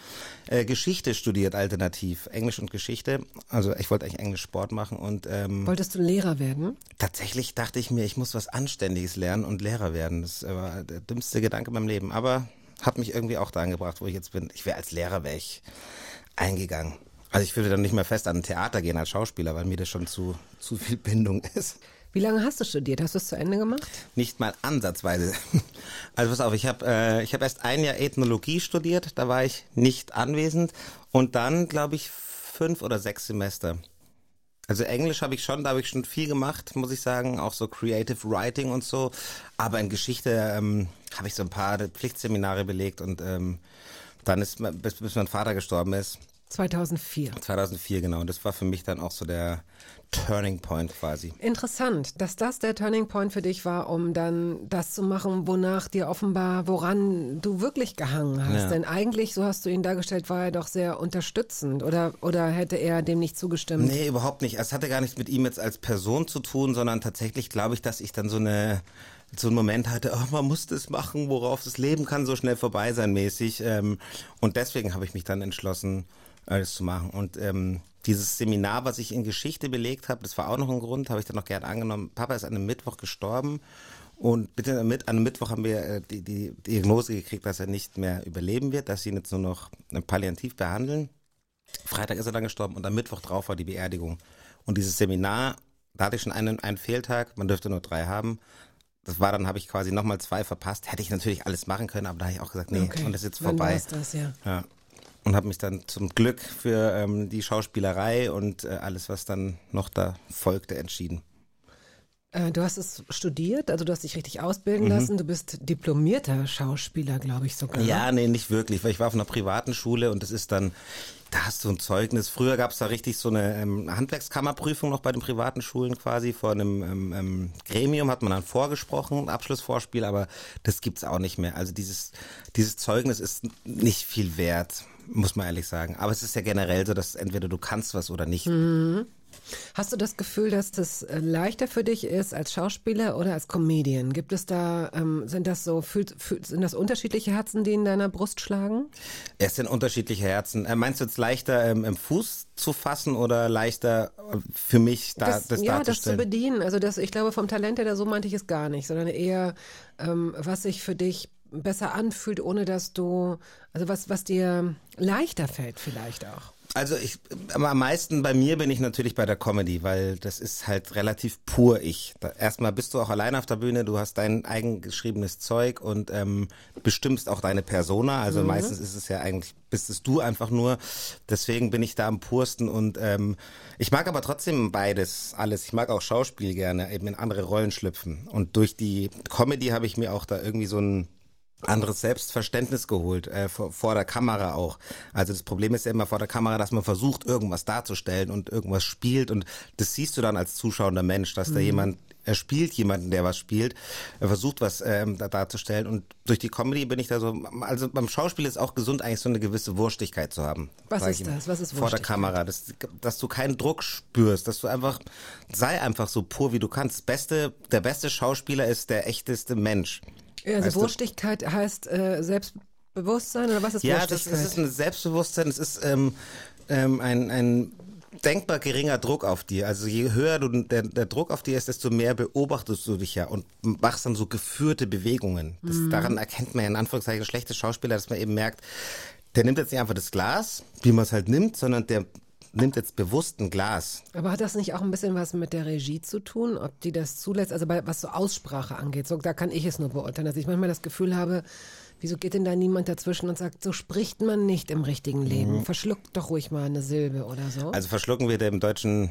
D: äh, Geschichte studiert, alternativ. Englisch und Geschichte. Also ich wollte eigentlich Englisch Sport machen und ähm,
B: Wolltest du Lehrer werden?
D: tatsächlich dachte ich mir, ich muss was Anständiges lernen und Lehrer werden. Das war der dümmste Gedanke in meinem Leben. Aber hat mich irgendwie auch dahin gebracht, wo ich jetzt bin. Ich wäre als Lehrer wäre ich eingegangen. Also ich würde dann nicht mehr fest an ein Theater gehen als Schauspieler, weil mir das schon zu, zu viel Bindung <laughs> ist.
B: Wie lange hast du studiert? Hast du es zu Ende gemacht?
D: Nicht mal ansatzweise. <laughs> Also pass auf, ich habe äh, ich hab erst ein Jahr Ethnologie studiert, da war ich nicht anwesend und dann, glaube ich, fünf oder sechs Semester. Also Englisch habe ich schon, da habe ich schon viel gemacht, muss ich sagen, auch so Creative Writing und so. Aber in Geschichte ähm, habe ich so ein paar Pflichtseminare belegt und ähm, dann ist, bis, bis mein Vater gestorben ist,
B: 2004.
D: 2004 genau. Und das war für mich dann auch so der Turning Point quasi.
B: Interessant, dass das der Turning Point für dich war, um dann das zu machen, wonach dir offenbar, woran du wirklich gehangen hast.
D: Ja.
B: Denn eigentlich, so hast du ihn dargestellt, war er doch sehr unterstützend. Oder, oder hätte er dem nicht zugestimmt?
D: Nee, überhaupt nicht. Es hatte gar nichts mit ihm jetzt als Person zu tun, sondern tatsächlich glaube ich, dass ich dann so eine so einen Moment hatte, oh, man muss das machen, worauf das Leben kann so schnell vorbei sein mäßig. Ähm, und deswegen habe ich mich dann entschlossen, alles zu machen. Und ähm, dieses Seminar, was ich in Geschichte belegt habe, das war auch noch ein Grund, habe ich dann noch gern angenommen. Papa ist an einem Mittwoch gestorben und bitte an einem Mittwoch haben wir äh, die, die Diagnose gekriegt, dass er nicht mehr überleben wird, dass sie ihn jetzt nur noch äh, palliativ behandeln. Freitag ist er dann gestorben und am Mittwoch drauf war die Beerdigung. Und dieses Seminar, da hatte ich schon einen, einen Fehltag, man dürfte nur drei haben. Das war dann, habe ich quasi nochmal zwei verpasst. Hätte ich natürlich alles machen können, aber da habe ich auch gesagt, nee,
B: Okay.
D: und das ist jetzt
B: Wann
D: vorbei.
B: war's das, ja.
D: Ja. Und habe mich dann zum Glück für ähm, die Schauspielerei und äh, alles, was dann noch da folgte, entschieden.
B: Äh, du hast es studiert, also du hast dich richtig
D: Mhm.
B: ausbilden lassen. Du bist diplomierter Schauspieler, glaube ich sogar.
D: Ja, nee, nicht wirklich, weil ich war auf einer privaten Schule und das ist dann, da hast du ein Zeugnis. Früher gab es da richtig so eine ähm, Handwerkskammerprüfung noch bei den privaten Schulen quasi. Vor einem ähm, ähm, Gremium hat man dann vorgesprochen, Abschlussvorspiel, aber das gibt's auch nicht mehr. Also dieses, dieses Zeugnis ist nicht viel wert, muss man ehrlich sagen. Aber es ist ja generell so, dass entweder du kannst was oder nicht.
B: Hast du das Gefühl, dass das äh, leichter für dich ist als Schauspieler oder als Comedian? Gibt es da, ähm, sind das so, fühlt, fühlt, sind das unterschiedliche Herzen, die in deiner Brust schlagen?
D: Es sind unterschiedliche Herzen. Äh, meinst du jetzt leichter ähm, im Fuß zu fassen oder leichter äh, für mich da, das,
B: das, ja, das zu bedienen. Also das, ich glaube, vom Talent her, so meinte ich es gar nicht, sondern eher, ähm, was sich für dich besser anfühlt, ohne dass du, also was, was dir leichter fällt vielleicht auch.
D: Also ich am meisten bei mir bin ich natürlich bei der Comedy, weil das ist halt relativ pur ich. Da, erstmal bist du auch allein auf der Bühne, du hast dein eigengeschriebenes Zeug und ähm, bestimmst auch deine Persona. Also meistens ist es ja eigentlich bist es du einfach nur. Deswegen bin ich da am pursten und ähm, ich mag aber trotzdem beides, alles. Ich mag auch Schauspiel gerne, eben in andere Rollen schlüpfen. Und durch die Comedy habe ich mir auch da irgendwie so ein anderes Selbstverständnis geholt, äh, vor, vor der Kamera auch. Also das Problem ist ja immer vor der Kamera, dass man versucht, irgendwas darzustellen und irgendwas spielt und das siehst du dann als zuschauender Mensch, dass da jemand, er spielt jemanden, der was spielt, er versucht was ähm, da, darzustellen und durch die Comedy bin ich da so, also beim Schauspiel ist auch gesund eigentlich so eine gewisse Wurstigkeit zu haben.
B: Was ist das? Was ist
D: Vor der
B: Wurstigkeit?
D: Kamera, dass, dass du keinen Druck spürst, dass du einfach, sei einfach so pur wie du kannst. Beste, der beste Schauspieler ist der echteste Mensch.
B: Also
D: Weißt du?
B: Wurstigkeit heißt äh, Selbstbewusstsein oder was ist
D: Ja, das,
B: Wurstigkeit?
D: das ist ein Selbstbewusstsein, es ist ähm, ähm, ein, ein denkbar geringer Druck auf dir. Also je höher du, der, der Druck auf dir ist, desto mehr beobachtest du dich ja und machst dann so geführte Bewegungen. Das, mhm. Daran erkennt man ja in Anführungszeichen schlechte Schauspieler, dass man eben merkt, der nimmt jetzt nicht einfach das Glas, wie man es halt nimmt, sondern der nimmt jetzt bewusst ein Glas.
B: Aber hat das nicht auch ein bisschen was mit der Regie zu tun, ob die das zulässt? Also bei, was so Aussprache angeht, so, da kann ich es nur beurteilen, dass ich manchmal das Gefühl habe, wieso geht denn da niemand dazwischen und sagt, so spricht man nicht im richtigen Leben? Mhm. Verschluckt doch ruhig mal eine Silbe oder so.
D: Also verschlucken wird im deutschen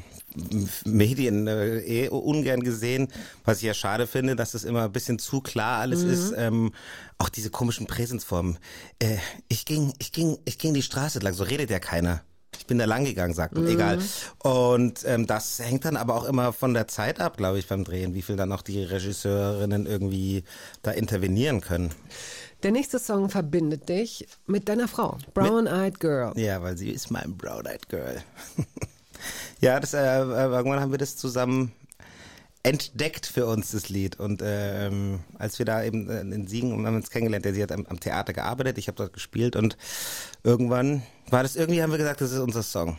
D: Medien äh, eh ungern gesehen, was ich ja schade finde, dass es immer ein bisschen zu klar alles mhm. ist. Ähm, auch diese komischen Präsensformen. Äh, ich ging, ich ging, ich ging die Straße lang, so redet ja keiner. Ich bin da lang gegangen, sagt man, mhm. egal. Und ähm, das hängt dann aber auch immer von der Zeit ab, glaube ich, beim Drehen, wie viel dann auch die Regisseurinnen irgendwie da intervenieren können.
B: Der nächste Song verbindet dich mit deiner Frau, Brown Eyed Girl.
D: Ja, weil sie ist mein Brown Eyed Girl. <laughs> ja, das, äh, äh, irgendwann haben wir das zusammen entdeckt für uns, das Lied. Und ähm, als wir da eben in Siegen, und haben uns kennengelernt, der sie hat am, am Theater gearbeitet, ich habe dort gespielt und irgendwann war das irgendwie, haben wir gesagt, das ist unser Song.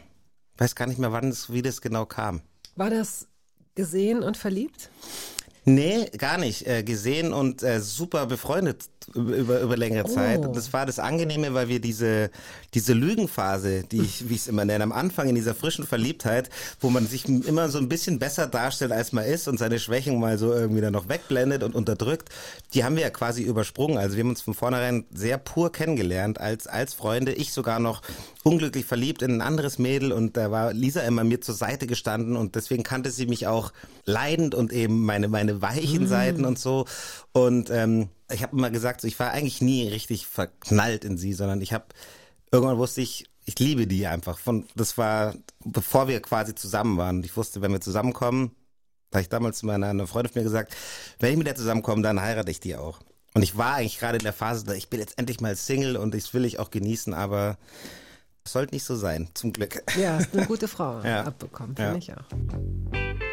D: Weiß gar nicht mehr, wann es, wie das genau kam.
B: War das gesehen und verliebt?
D: Nee, gar nicht. Äh, gesehen und äh, super befreundet über, über längere Zeit. Oh. Und das war das Angenehme, weil wir diese, diese Lügenphase, die ich, wie ich es immer nenne, am Anfang in dieser frischen Verliebtheit, wo man sich immer so ein bisschen besser darstellt, als man ist und seine Schwächen mal so irgendwie dann noch wegblendet und unterdrückt, die haben wir ja quasi übersprungen. Also wir haben uns von vornherein sehr pur kennengelernt als, als Freunde. Ich sogar noch unglücklich verliebt in ein anderes Mädel und da war Lisa immer mir zur Seite gestanden und deswegen kannte sie mich auch leidend und eben meine, meine weichen mhm. Seiten und so. Und ähm, ich habe immer gesagt, so, ich war eigentlich nie richtig verknallt in sie, sondern ich habe irgendwann wusste ich, ich liebe die einfach. Von das war bevor wir quasi zusammen waren. Ich wusste, wenn wir zusammenkommen, da ich damals zu meiner eine Freundin von mir gesagt, wenn ich mit der zusammenkomme, dann heirate ich die auch. Und ich war eigentlich gerade in der Phase, ich bin jetzt endlich mal Single und das will ich auch genießen, aber es sollte nicht so sein, zum Glück.
B: Ja, eine <laughs> gute Frau ja. abbekommen, finde ja. ich auch.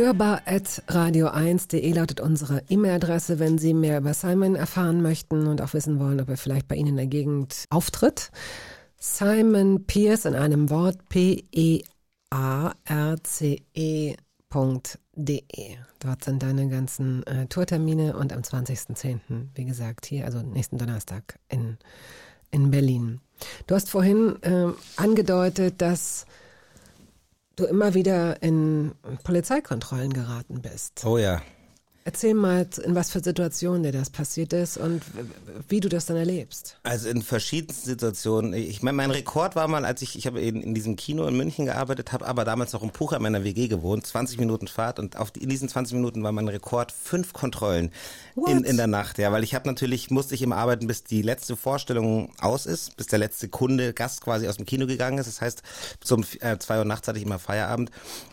B: Hörbar at radio1.de lautet unsere E-Mail-Adresse, wenn Sie mehr über Simon erfahren möchten und auch wissen wollen, ob er vielleicht bei Ihnen in der Gegend auftritt. Simon Pierce in einem Wort P-E-A-R-C-E.de. Dort sind deine ganzen äh, Tourtermine und am 20.10., wie gesagt, hier, also nächsten Donnerstag in, in Berlin. Du hast vorhin äh, angedeutet, dass du immer wieder in Polizeikontrollen geraten bist.
D: Oh ja.
B: Erzähl mal, in was für Situationen dir das passiert ist und wie du das dann erlebst.
D: Also in verschiedensten Situationen. Ich meine, mein Rekord war mal, als ich, ich habe in, in diesem Kino in München gearbeitet, habe aber damals noch im Pucher in meiner WG gewohnt, 20 Minuten Fahrt und auf die, in diesen 20 Minuten war mein Rekord fünf Kontrollen in, in der Nacht. Ja, weil ich habe natürlich, musste ich immer arbeiten, bis die letzte Vorstellung aus ist, bis der letzte Kunde, Gast quasi aus dem Kino gegangen ist. Das heißt, um äh, zwei Uhr nachts hatte ich immer Feierabend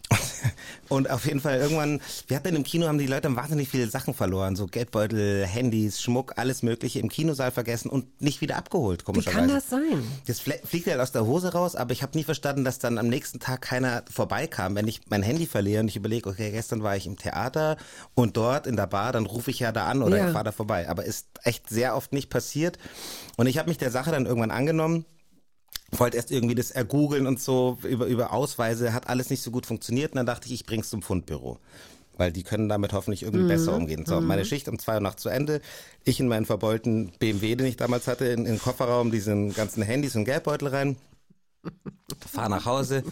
D: <laughs> und auf jeden Fall irgendwann, wir hatten im Kino, haben die Leute wahnsinnig viele Sachen verloren. So Geldbeutel, Handys, Schmuck, alles mögliche im Kinosaal vergessen und nicht wieder abgeholt, komischerweise.
B: Wie kann das sein?
D: Das fliegt halt aus der Hose raus, aber ich habe nie verstanden, dass dann am nächsten Tag keiner vorbeikam. Wenn ich mein Handy verliere und ich überlege, okay, gestern war ich im Theater und dort in der Bar, dann rufe ich ja da an oder ja. ich fahre da vorbei. Aber ist echt sehr oft nicht passiert. Und ich habe mich der Sache dann irgendwann angenommen wollte erst irgendwie das ergoogeln und so über, über Ausweise, hat alles nicht so gut funktioniert und dann dachte ich, ich bring's zum Fundbüro. Weil die können damit hoffentlich irgendwie mhm. besser umgehen. So, mhm. meine Schicht um zwei Uhr nachts zu Ende. Ich in meinen verbeulten BMW, den ich damals hatte, in, in den Kofferraum, diesen ganzen Handys und Geldbeutel rein. Fahr nach Hause,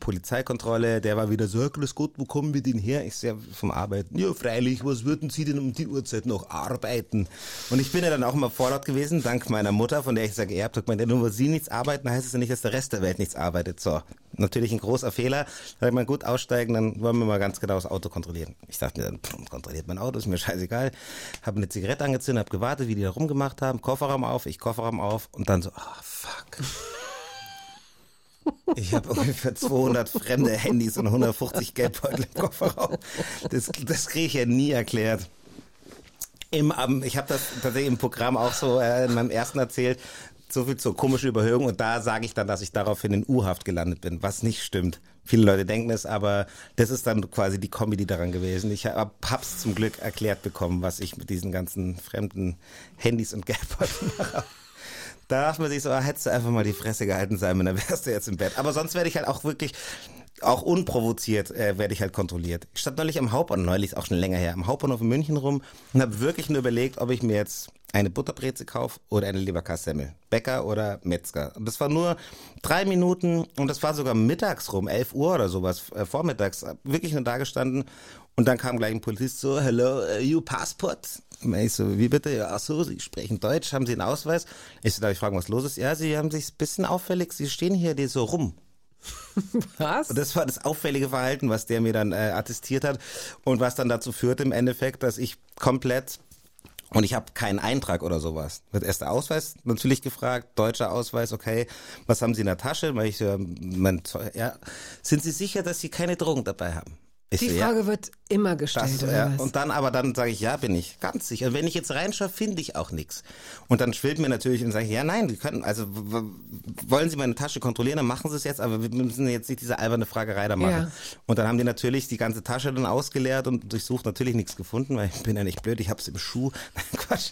D: Polizeikontrolle, der war wieder so, alles gut, wo kommen wir denn her? Ich sehe vom Arbeiten, ja freilich, was würden Sie denn um die Uhrzeit noch arbeiten? Und ich bin ja dann auch immer vorlaut gewesen, dank meiner Mutter, von der ich sage, ihr habt doch gemeint, nur weil Sie nichts arbeiten, heißt es ja nicht, dass der Rest der Welt nichts arbeitet. So, natürlich ein großer Fehler. Da ich mal gut aussteigen, dann wollen wir mal ganz genau das Auto kontrollieren. Ich dachte mir dann, pff, kontrolliert mein Auto, ist mir scheißegal. Habe eine Zigarette angezündet, habe gewartet, wie die da rumgemacht haben, Kofferraum auf, ich Kofferraum auf und dann so, ah oh, fuck. Ich habe ungefähr 200 fremde Handys und 150 Geldbeutel im Kofferraum. Das, das kriege ich ja nie erklärt. Im, um, ich habe das tatsächlich im Programm auch so äh, in meinem ersten erzählt. So viel zur komischen Überhöhung und da sage ich dann, dass ich daraufhin in U-Haft gelandet bin, was nicht stimmt. Viele Leute denken es, aber das ist dann quasi die Comedy daran gewesen. Ich hab, hab's zum Glück erklärt bekommen, was ich mit diesen ganzen fremden Handys und Geldbeuteln mache. Da dachte man sich so, ah, hättest du einfach mal die Fresse gehalten, Simon, dann wärst du jetzt im Bett. Aber sonst werde ich halt auch wirklich, auch unprovoziert äh, werde ich halt kontrolliert. Ich stand neulich am Hauptbahnhof, neulich ist auch schon länger her, am Hauptbahnhof in München rum und habe wirklich nur überlegt, ob ich mir jetzt eine Butterbreze kaufe oder eine Leberkassemmel. Bäcker oder Metzger. Und das war nur drei Minuten und das war sogar mittags rum, 11 Uhr oder sowas, äh, vormittags, wirklich nur da gestanden und dann kam gleich ein Polizist so, hello, uh, you passport? Und ich so, wie bitte? Ja, ach so, Sie sprechen Deutsch, haben Sie einen Ausweis? Ich so, darf ich fragen, was los ist? Ja, Sie haben sich ein bisschen auffällig, Sie stehen hier die so rum. <laughs>
B: Was?
D: Und das war das auffällige Verhalten, was der mir dann äh, attestiert hat und was dann dazu führte im Endeffekt, dass ich komplett und ich habe keinen Eintrag oder sowas. Wird erst der Ausweis natürlich gefragt, deutscher Ausweis, okay. Was haben Sie in der Tasche? Weil ich, äh, mein, ja, sind Sie sicher, dass Sie keine Drogen dabei haben?
B: Ich die Frage ja, wird immer gestellt.
D: Das, ja. Und dann aber dann sage ich, ja, bin ich ganz sicher. Und wenn ich jetzt reinschaue, finde ich auch nichts. Und dann schwillt mir natürlich und sage ich, ja, nein, wir können, also wollen Sie meine Tasche kontrollieren, dann machen Sie es jetzt, aber wir müssen jetzt nicht diese alberne Fragerei da machen. Ja. Und dann haben die natürlich die ganze Tasche dann ausgeleert und durchsucht, natürlich nichts gefunden, weil ich bin ja nicht blöd, ich habe es im Schuh. <laughs> Quatsch.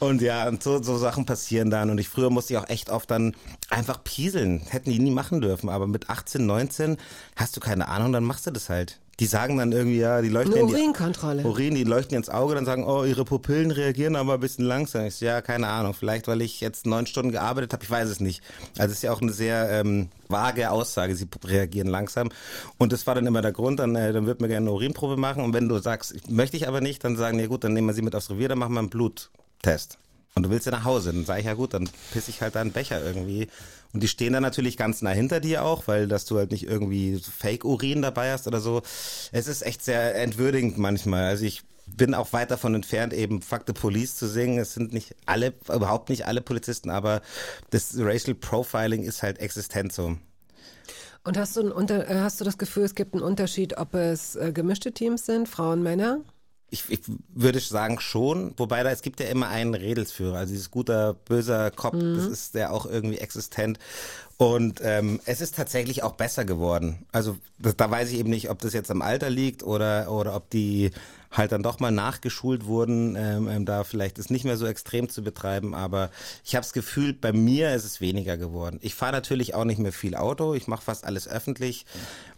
D: Und ja, und so, so Sachen passieren dann. Und ich früher musste ich auch echt oft dann einfach pieseln. Hätten die nie machen dürfen. Aber mit 18, 19 hast du keine Ahnung, dann machst du das halt. Die sagen dann irgendwie, ja, die leuchten
B: Eine Urinkontrolle.
D: Urin, die leuchten ins Auge, dann sagen, oh, ihre Pupillen reagieren aber ein bisschen langsam. Ich so, ja, keine Ahnung. Vielleicht, weil ich jetzt neun Stunden gearbeitet habe, ich weiß es nicht. Also es ist ja auch eine sehr ähm, vage Aussage, sie reagieren langsam. Und das war dann immer der Grund, dann, äh, dann wird mir gerne eine Urinprobe machen. Und wenn du sagst, möchte ich aber nicht, dann sagen, nee gut, dann nehmen wir sie mit aufs Revier, dann machen wir einen Blut. Test. Und du willst ja nach Hause. Dann sage ich ja gut, dann piss ich halt da einen Becher irgendwie. Und die stehen dann natürlich ganz nah hinter dir auch, weil dass du halt nicht irgendwie Fake-Urin dabei hast oder so. Es ist echt sehr entwürdigend manchmal. Also ich bin auch weit davon entfernt, eben Fuck the Police zu singen. Es sind nicht alle, überhaupt nicht alle Polizisten, aber das Racial Profiling ist halt existent so.
B: Und hast du, ein, hast du das Gefühl, es gibt einen Unterschied, ob es äh, gemischte Teams sind, Frauen, Männer?
D: Ich, ich würde sagen schon, wobei da es gibt ja immer einen Redelsführer, also dieses guter, böser Kopf, mhm. das ist ja auch irgendwie existent. Und ähm, es ist tatsächlich auch besser geworden. Also das, da weiß ich eben nicht, ob das jetzt am Alter liegt oder, oder ob die halt dann doch mal nachgeschult wurden, ähm, ähm, da vielleicht ist nicht mehr so extrem zu betreiben, aber ich habe das Gefühl, bei mir ist es weniger geworden. Ich fahre natürlich auch nicht mehr viel Auto, ich mache fast alles öffentlich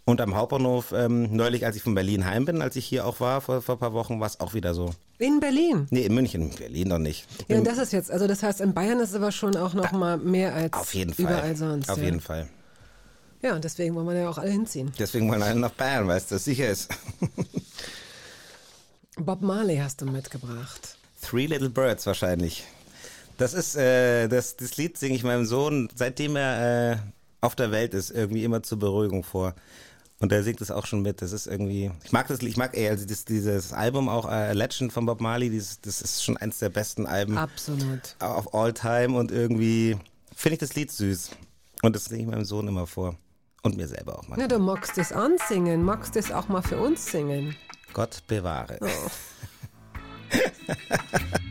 D: und am Hauptbahnhof, ähm, neulich, als ich von Berlin heim bin, als ich hier auch war vor, vor ein paar Wochen, war es auch wieder so.
B: In Berlin?
D: Nee, in München, in Berlin noch nicht.
B: Ja, und das ist jetzt, also das heißt, in Bayern ist es aber schon auch noch da, mal mehr als
D: auf jeden Fall,
B: überall sonst.
D: Auf ja. jeden Fall.
B: Ja, und deswegen wollen wir ja auch alle hinziehen.
D: Deswegen wollen alle nach Bayern, weil es das sicher ist. <laughs>
B: Bob Marley hast du mitgebracht.
D: Three Little Birds wahrscheinlich. Das ist, äh, das, das Lied singe ich meinem Sohn, seitdem er äh, auf der Welt ist, irgendwie immer zur Beruhigung vor. Und er singt es auch schon mit. Das ist irgendwie, ich mag das, ich mag ey, also das, dieses Album auch äh, Legend von Bob Marley, dieses, das ist schon eins der besten Alben.
B: Absolut.
D: Auf all time und irgendwie finde ich das Lied süß. Und das singe ich meinem Sohn immer vor. Und mir selber auch mal.
B: Ja, du magst es ansingen, magst es auch mal für uns singen.
D: Gott bewahre. Oh. <laughs>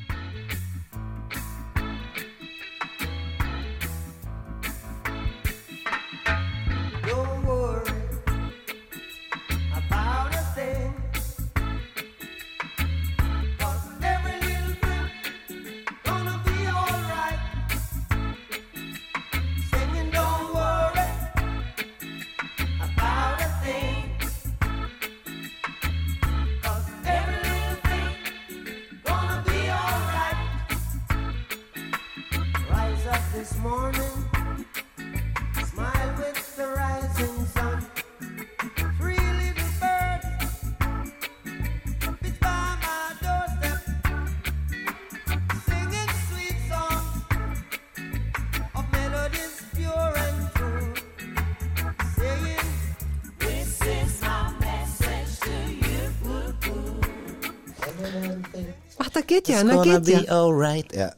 B: geht ja,
D: It's
B: na geht ja.
D: alright. Ja,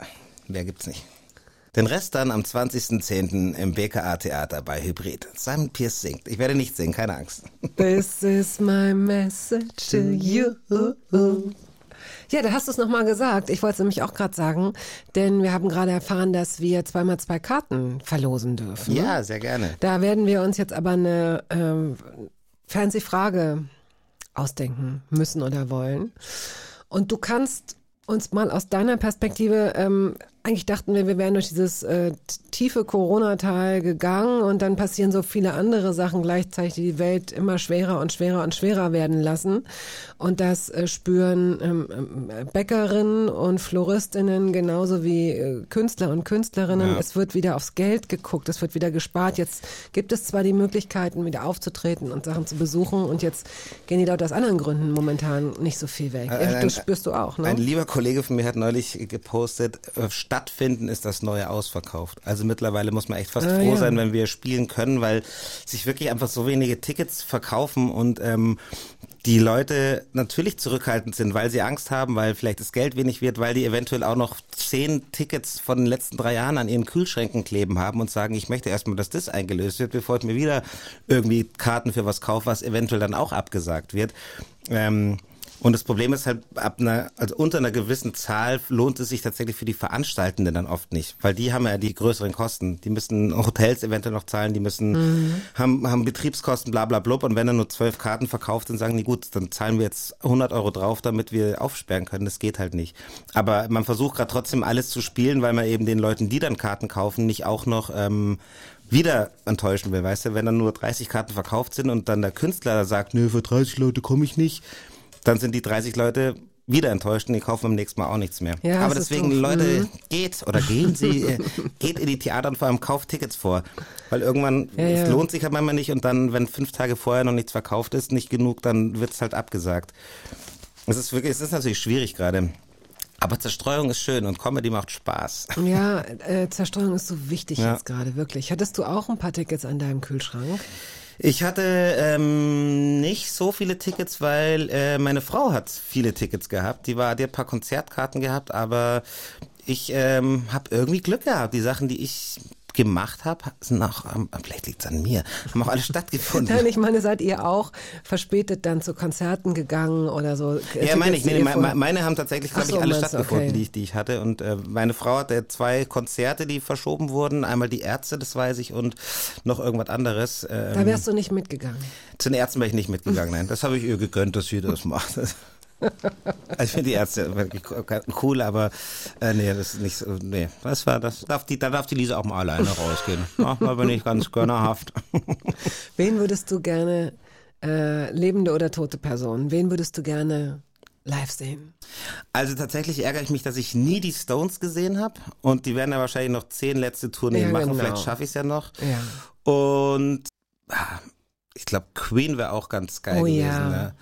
D: mehr gibt's nicht. Den Rest dann am 20.10. im BKA Theater bei Hybrid. Simon Pierce singt. Ich werde nicht singen, keine Angst. <laughs>
B: This is my message to you. Ja, da hast du es nochmal gesagt. Ich wollte es nämlich auch gerade sagen, denn wir haben gerade erfahren, dass wir zweimal zwei Karten verlosen dürfen.
D: Ja, sehr gerne.
B: Da werden wir uns jetzt aber eine ähm, fancy Frage ausdenken müssen oder wollen. Und du kannst uns mal aus deiner Perspektive, ähm, eigentlich dachten wir, wir wären durch dieses äh, tiefe Corona-Tal gegangen und dann passieren so viele andere Sachen gleichzeitig, die die Welt immer schwerer und schwerer und schwerer werden lassen. Und das äh, spüren ähm, ähm, Bäckerinnen und Floristinnen genauso wie äh, Künstler und Künstlerinnen.
D: Ja.
B: Es wird wieder aufs Geld geguckt, es wird wieder gespart. Jetzt gibt es zwar die Möglichkeiten, wieder aufzutreten und Sachen zu besuchen und jetzt gehen die dort aus anderen Gründen momentan nicht so viel weg.
D: Ein-
B: das spürst du auch, ne?
D: Ein lieber Kollege von mir hat neulich gepostet, äh, stattfinden ist das neue ausverkauft. Also mittlerweile muss man echt fast
B: Ah,
D: froh
B: ja.
D: sein, wenn wir spielen können, weil sich wirklich einfach so wenige Tickets verkaufen und ähm, die Leute natürlich zurückhaltend sind, weil sie Angst haben, weil vielleicht das Geld wenig wird, weil die eventuell auch noch zehn Tickets von den letzten drei Jahren an ihren Kühlschränken kleben haben und sagen, ich möchte erstmal, dass das eingelöst wird, bevor ich mir wieder irgendwie Karten für was kaufe, was eventuell dann auch abgesagt wird. Ähm, und das Problem ist halt, ab einer, also unter einer gewissen Zahl lohnt es sich tatsächlich für die Veranstaltenden dann oft nicht, weil die haben ja die größeren Kosten. Die müssen Hotels eventuell noch zahlen, die müssen, haben, haben Betriebskosten, bla bla blub. Und wenn dann nur zwölf Karten verkauft sind, sagen die, gut, dann zahlen wir jetzt 100 Euro drauf, damit wir aufsperren können. Das geht halt nicht. Aber man versucht gerade trotzdem alles zu spielen, weil man eben den Leuten, die dann Karten kaufen, nicht auch noch ähm, wieder enttäuschen will, weißt du, wenn dann nur 30 Karten verkauft sind und dann der Künstler sagt, nö, für 30 Leute komme ich nicht, dann sind die 30 Leute wieder enttäuscht und die kaufen beim nächsten Mal auch nichts mehr.
B: Ja,
D: Aber deswegen. Leute,
B: Mhm.
D: geht oder gehen Sie, äh, geht in die Theater und vor allem kauft Tickets vor. Weil irgendwann,
B: Ja,
D: es
B: ja.
D: lohnt sich halt manchmal nicht und dann, wenn fünf Tage vorher noch nichts verkauft ist, nicht genug, dann wird es halt abgesagt. Es ist wirklich, es ist natürlich schwierig gerade. Aber Zerstreuung ist schön und Comedy macht Spaß.
B: Ja, äh, Zerstreuung ist so wichtig jetzt gerade, wirklich. Hattest du auch ein paar Tickets an deinem Kühlschrank?
D: Ich hatte ähm, nicht so viele Tickets, weil äh, meine Frau hat viele Tickets gehabt. Die war, die hat ein paar Konzertkarten gehabt, aber ich ähm, habe irgendwie Glück gehabt. Die Sachen, die ich gemacht habe, sind auch, ähm, vielleicht liegt's an mir, haben auch alle <laughs> stattgefunden.
B: Nein, ich meine, seid ihr auch verspätet dann zu Konzerten gegangen oder so?
D: Ja, meine ich. Nee,
B: ihr
D: me-
B: vor-
D: me- meine haben tatsächlich, glaube
B: so,
D: ich, alle stattgefunden,
B: okay.
D: die, ich, die ich hatte. Und äh, meine Frau hatte zwei Konzerte, die verschoben wurden. Einmal die Ärzte, das weiß ich, und noch irgendwas anderes. Ähm,
B: Da wärst du nicht mitgegangen.
D: Zu den Ärzten bin ich nicht mitgegangen, <laughs> nein. Das habe ich ihr gegönnt, dass sie das macht. <laughs> <laughs> Also ich finde die Ärzte wirklich cool, aber äh, nee, das ist nicht so, nee, das war, das darf die, da darf die Lisa auch mal alleine <laughs> rausgehen. Ach, da bin ich ganz gönnerhaft. <laughs>
B: Wen würdest du gerne, äh, lebende oder tote Person, wen würdest du gerne live sehen?
D: Also tatsächlich ärgere ich mich, dass ich nie die Stones gesehen habe und die werden ja wahrscheinlich noch zehn letzte Tourneen
B: Ja,
D: machen,
B: genau.
D: vielleicht schaffe ich es ja noch.
B: Ja.
D: Und ah, ich glaube, Queen wäre auch ganz geil
B: Oh
D: gewesen.
B: ja.
D: Ne?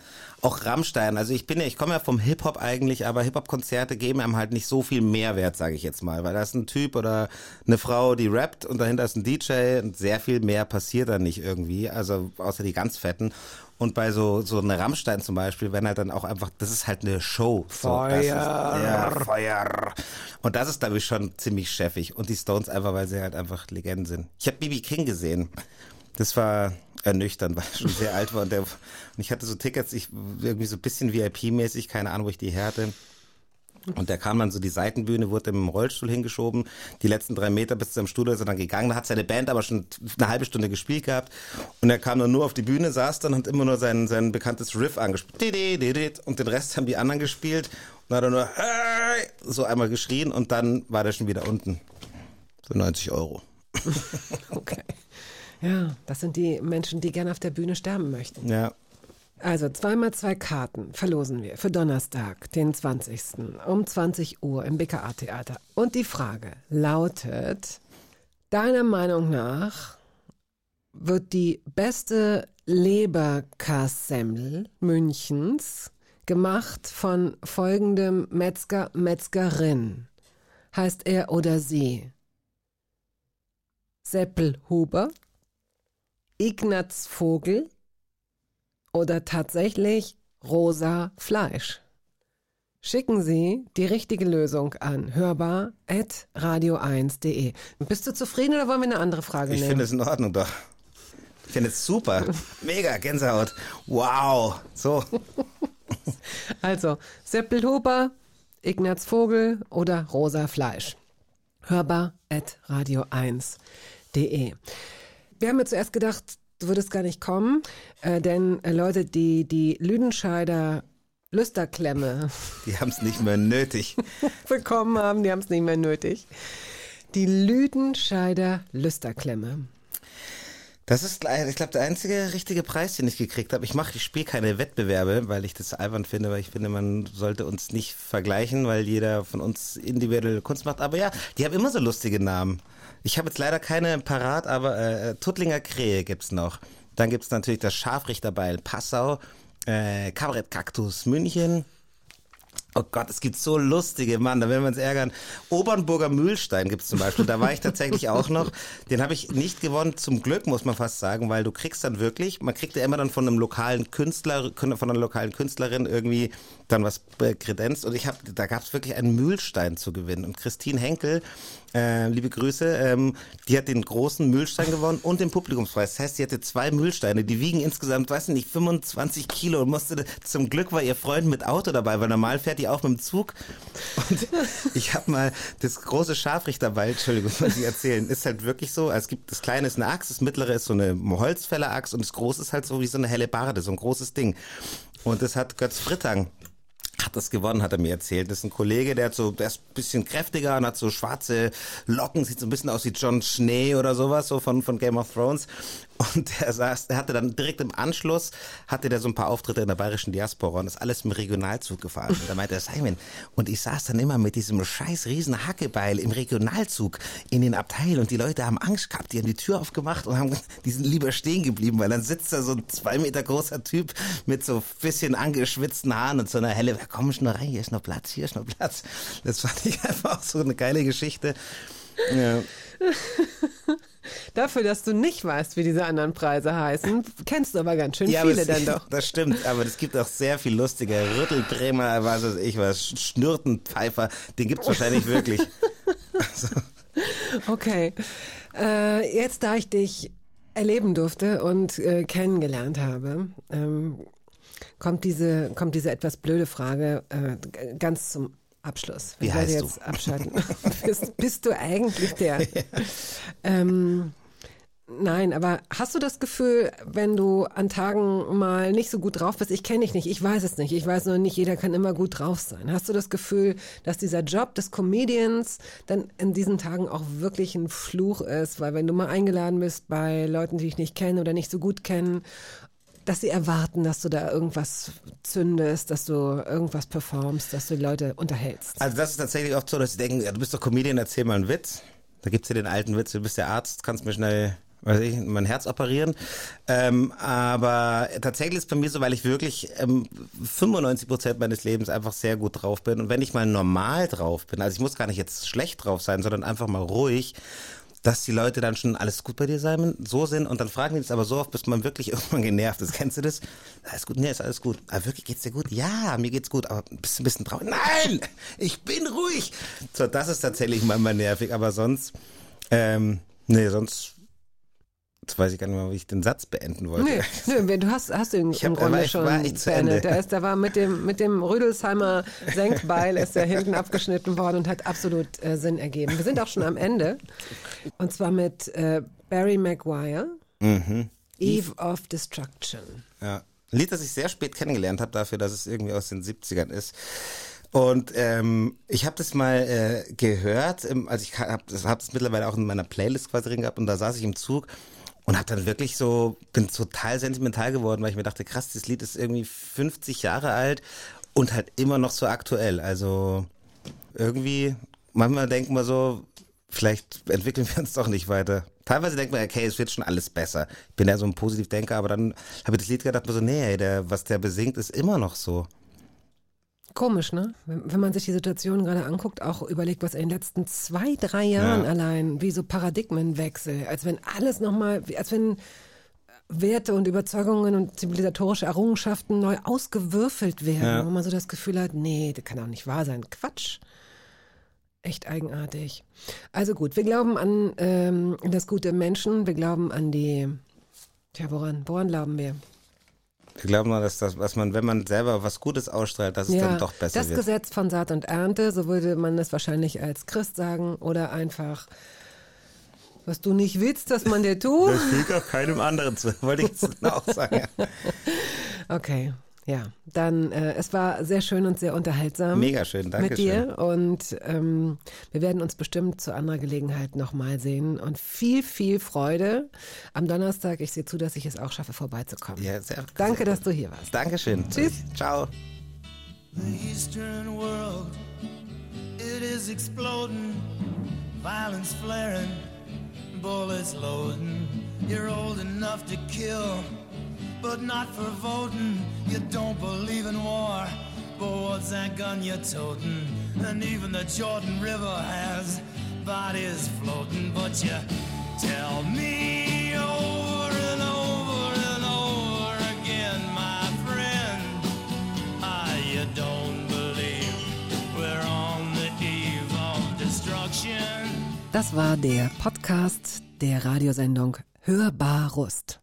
D: Auch Rammstein. Also ich bin ja, ich komme ja vom Hip-Hop eigentlich, aber Hip-Hop-Konzerte geben einem halt nicht so viel Mehrwert, sage ich jetzt mal. Weil da ist ein Typ oder eine Frau, die rappt und dahinter ist ein DJ und sehr viel mehr passiert da nicht irgendwie. Also außer die ganz fetten. Und bei so, so einer Rammstein zum Beispiel, wenn halt dann auch einfach, das ist halt eine Show. So, das ist, ja, Feuer. Und das ist, glaube ich, schon ziemlich chefig. Und die Stones einfach, weil sie halt einfach Legenden sind. Ich habe BB King gesehen. Das war ernüchternd, weil er schon sehr alt war. Und, der, und ich hatte so Tickets, ich irgendwie so ein bisschen VIP-mäßig, keine Ahnung, wo ich die her hatte. Und der kam dann so die Seitenbühne, wurde im Rollstuhl hingeschoben. Die letzten drei Meter bis zum Studio ist er dann gegangen. Da hat seine Band aber schon eine halbe Stunde gespielt gehabt. Und er kam dann nur auf die Bühne, saß dann und hat immer nur sein, sein bekanntes Riff angespielt. Und den Rest haben die anderen gespielt. Und dann hat er nur hey! so einmal geschrien und dann war der schon wieder unten. Für 90 Euro. <laughs>
B: Okay. Ja, das sind die Menschen, die gerne auf der Bühne sterben möchten.
D: Ja.
B: Also zweimal zwei Karten verlosen wir für Donnerstag, den 20. um 20 Uhr im BKA-Theater. Und die Frage lautet, deiner Meinung nach wird die beste Leberkassemmel Münchens gemacht von folgendem Metzger, Metzgerin. Heißt er oder sie? Seppel Huber, Ignaz Vogel oder tatsächlich rosa Fleisch? schicken Sie die richtige Lösung an hörbar.radio1.de. Bist du zufrieden oder wollen wir eine andere Frage
D: ich
B: nehmen?
D: Ich finde es in Ordnung doch. Ich finde es super. <laughs> Mega, Gänsehaut. Wow. So. <laughs>
B: Also, Seppelhuber, Ignaz Vogel oder Rosa Fleisch. Hörbar at radio1.de. Wir haben mir zuerst gedacht, du würdest gar nicht kommen, äh, denn äh, Leute, die die Lüdenscheider Lüsterklemme.
D: Die haben es nicht mehr nötig. <laughs>
B: bekommen haben, die haben es nicht mehr nötig. Die Lüdenscheider Lüsterklemme.
D: Das ist, ich glaube, der einzige richtige Preis, den ich gekriegt habe. Ich mache, ich spiele keine Wettbewerbe, weil ich das albern finde, weil ich finde, man sollte uns nicht vergleichen, weil jeder von uns individuelle Kunst macht. Aber ja, die haben immer so lustige Namen. Ich habe jetzt leider keine parat, aber äh, Tuttlinger Krähe gibt's noch. Dann gibt's natürlich das Scharfrichterbeil Passau, äh, Kabarett Kaktus München, Oh Gott, es gibt so lustige, Mann, da will man uns ärgern. Obernburger Mühlstein gibt's zum Beispiel, da war ich tatsächlich auch noch. Den habe ich nicht gewonnen, zum Glück, muss man fast sagen, weil du kriegst dann wirklich, man kriegt ja immer dann von einem lokalen Künstler, von einer lokalen Künstlerin irgendwie dann was kredenzt. Und ich habe, da gab's wirklich einen Mühlstein zu gewinnen. Und Christine Henkel, äh, liebe Grüße, ähm, die hat den großen Mühlstein gewonnen und den Publikumspreis. Das heißt, sie hatte zwei Mühlsteine, die wiegen insgesamt, weiß ich nicht, 25 Kilo und musste, zum Glück war ihr Freund mit Auto dabei, weil normal fährt die auch mit dem Zug. Und <laughs> ich habe mal das große Scharfrichterbeil, Entschuldigung, muss ich erzählen, ist halt wirklich so, also es gibt, das kleine ist eine Axt, das mittlere ist so eine Holzfäller-Axt und das große ist halt so wie so eine helle Barde, so ein großes Ding. Und das hat Götz Frittang hat das gewonnen, hat er mir erzählt. Das ist ein Kollege, der hat so, der ist ein bisschen kräftiger und hat so schwarze Locken, sieht so ein bisschen aus wie John Schnee oder sowas, so von, von Game of Thrones. Und der saß, der hatte dann direkt im Anschluss, hatte der so ein paar Auftritte in der bayerischen Diaspora und ist alles im Regionalzug gefahren. Und da meinte er, Simon, und ich saß dann immer mit diesem scheiß riesen Hackebeil im Regionalzug in den Abteil und die Leute haben Angst gehabt, die haben die Tür aufgemacht und haben, die sind lieber stehen geblieben, weil dann sitzt da so ein zwei Meter großer Typ mit so bisschen angeschwitzten Haaren und so einer helle, komm nur rein, hier ist noch Platz, hier ist noch Platz. Das fand ich <laughs> einfach auch so eine geile Geschichte. Ja. <laughs>
B: Dafür, dass du nicht weißt, wie diese anderen Preise heißen, kennst du aber ganz schön ja, viele dann <laughs> doch.
D: Das stimmt, aber es gibt auch sehr viel lustige Rüttelbremer, was weiß ich was, Schnürtenpfeifer, den gibt es wahrscheinlich wirklich.
B: Also. <laughs> Okay, äh, jetzt da ich dich erleben durfte und äh, kennengelernt habe, ähm, kommt diese, kommt diese etwas blöde Frage äh, ganz zum Abschluss.
D: Wie heißt
B: jetzt du? abschalten. <laughs> bist, bist, du eigentlich der? Ja. <laughs> Ähm, nein, aber hast du das Gefühl, wenn du an Tagen mal nicht so gut drauf bist, ich kenne dich nicht, ich weiß es nicht, ich weiß nur nicht, jeder kann immer gut drauf sein. Hast du das Gefühl, dass dieser Job des Comedians dann in diesen Tagen auch wirklich ein Fluch ist? Weil wenn du mal eingeladen bist bei Leuten, die ich nicht kenne oder nicht so gut kennen dass sie erwarten, dass du da irgendwas zündest, dass du irgendwas performst, dass du die Leute unterhältst.
D: Also das ist tatsächlich oft so, dass sie denken, ja, du bist doch Comedian, erzähl mal einen Witz. Da gibt's ja den alten Witz, du bist der Arzt, kannst mir schnell weiß ich, mein Herz operieren. Ähm, aber tatsächlich ist es bei mir so, weil ich wirklich ähm, 95 Prozent meines Lebens einfach sehr gut drauf bin. Und wenn ich mal normal drauf bin, also ich muss gar nicht jetzt schlecht drauf sein, sondern einfach mal ruhig dass die Leute dann schon alles gut bei dir sein, so sind und dann fragen die das aber so oft, bis man wirklich <laughs> irgendwann genervt ist. Kennst du das? Alles gut? Nee, ist alles gut. Aber wirklich geht's dir gut? Ja, mir geht's gut, aber bist du ein bisschen traurig? Nein! Ich bin ruhig! So, das ist tatsächlich manchmal nervig, aber sonst, ähm, nee, sonst Jetzt weiß ich gar nicht mehr, wie ich den Satz beenden wollte.
B: Nö, <laughs> nö du hast, hast ihn ich im Grunde war, schon war beendet. Der, ist, der war mit dem, mit dem Rüdelsheimer <laughs> Senkbeil ist er hinten abgeschnitten worden und hat absolut äh, Sinn ergeben. Wir sind auch schon am Ende. Und zwar mit äh, Barry Maguire, mhm. Eve of Destruction.
D: Ja. Ein Lied, das ich sehr spät kennengelernt habe, dafür, dass es irgendwie aus den 70ern ist. Und ähm, ich habe das mal äh, gehört, also ich habe hab das mittlerweile auch in meiner Playlist quasi drin gehabt und da saß ich im Zug und hab dann wirklich so, bin total sentimental geworden, weil ich mir dachte, krass, das Lied ist irgendwie 50 Jahre alt und halt immer noch so aktuell. Also irgendwie, manchmal denken wir so, vielleicht entwickeln wir uns doch nicht weiter. Teilweise denkt man, okay, es wird schon alles besser. Ich bin ja so ein Positivdenker, aber dann habe ich das Lied gedacht, so, nee, der, was der besingt, ist immer noch so.
B: Komisch, ne? Wenn, wenn, man sich die Situation gerade anguckt, auch überlegt, was in den letzten zwei, drei Jahren ja. allein, wie so Paradigmenwechsel, als wenn alles nochmal, als wenn Werte und Überzeugungen und zivilisatorische Errungenschaften neu ausgewürfelt werden, ja. wo man so das Gefühl hat, nee, das kann auch nicht wahr sein. Quatsch. Echt eigenartig. Also gut, wir glauben an ähm, das gute Menschen, wir glauben an die, tja, woran, woran glauben wir?
D: Wir glauben nur, dass das, was man, wenn man selber was Gutes ausstrahlt, dass es ja, dann doch besser
B: das
D: wird.
B: Das Gesetz von Saat und Ernte, so würde man es wahrscheinlich als Christ sagen, oder einfach was du nicht willst, dass man dir tut.
D: Das fügt auch keinem anderen zu, <laughs> wollte ich jetzt auch sagen. <laughs>
B: okay. Ja, dann äh, es war sehr schön und sehr unterhaltsam.
D: Mega schön, danke
B: mit dir schön. und ähm, wir werden uns bestimmt zu anderer Gelegenheit nochmal sehen und viel, viel Freude am Donnerstag. Ich sehe zu, dass ich es auch schaffe, vorbeizukommen. Ja, sehr, danke, sehr dass du hier warst.
D: Dankeschön.
B: Tschüss.
D: Ciao.
G: The Eastern world, it is exploding, violence flaring. bullets loading. You're old enough to kill, but not for voting. You don't believe in war, but what's that gun you're toting? And even the Jordan River has bodies floating, but you tell me over and over and over again, my friend, ah, you don't believe we're on the eve of destruction.
B: Das war der Podcast der Radiosendung Hörbar Rust.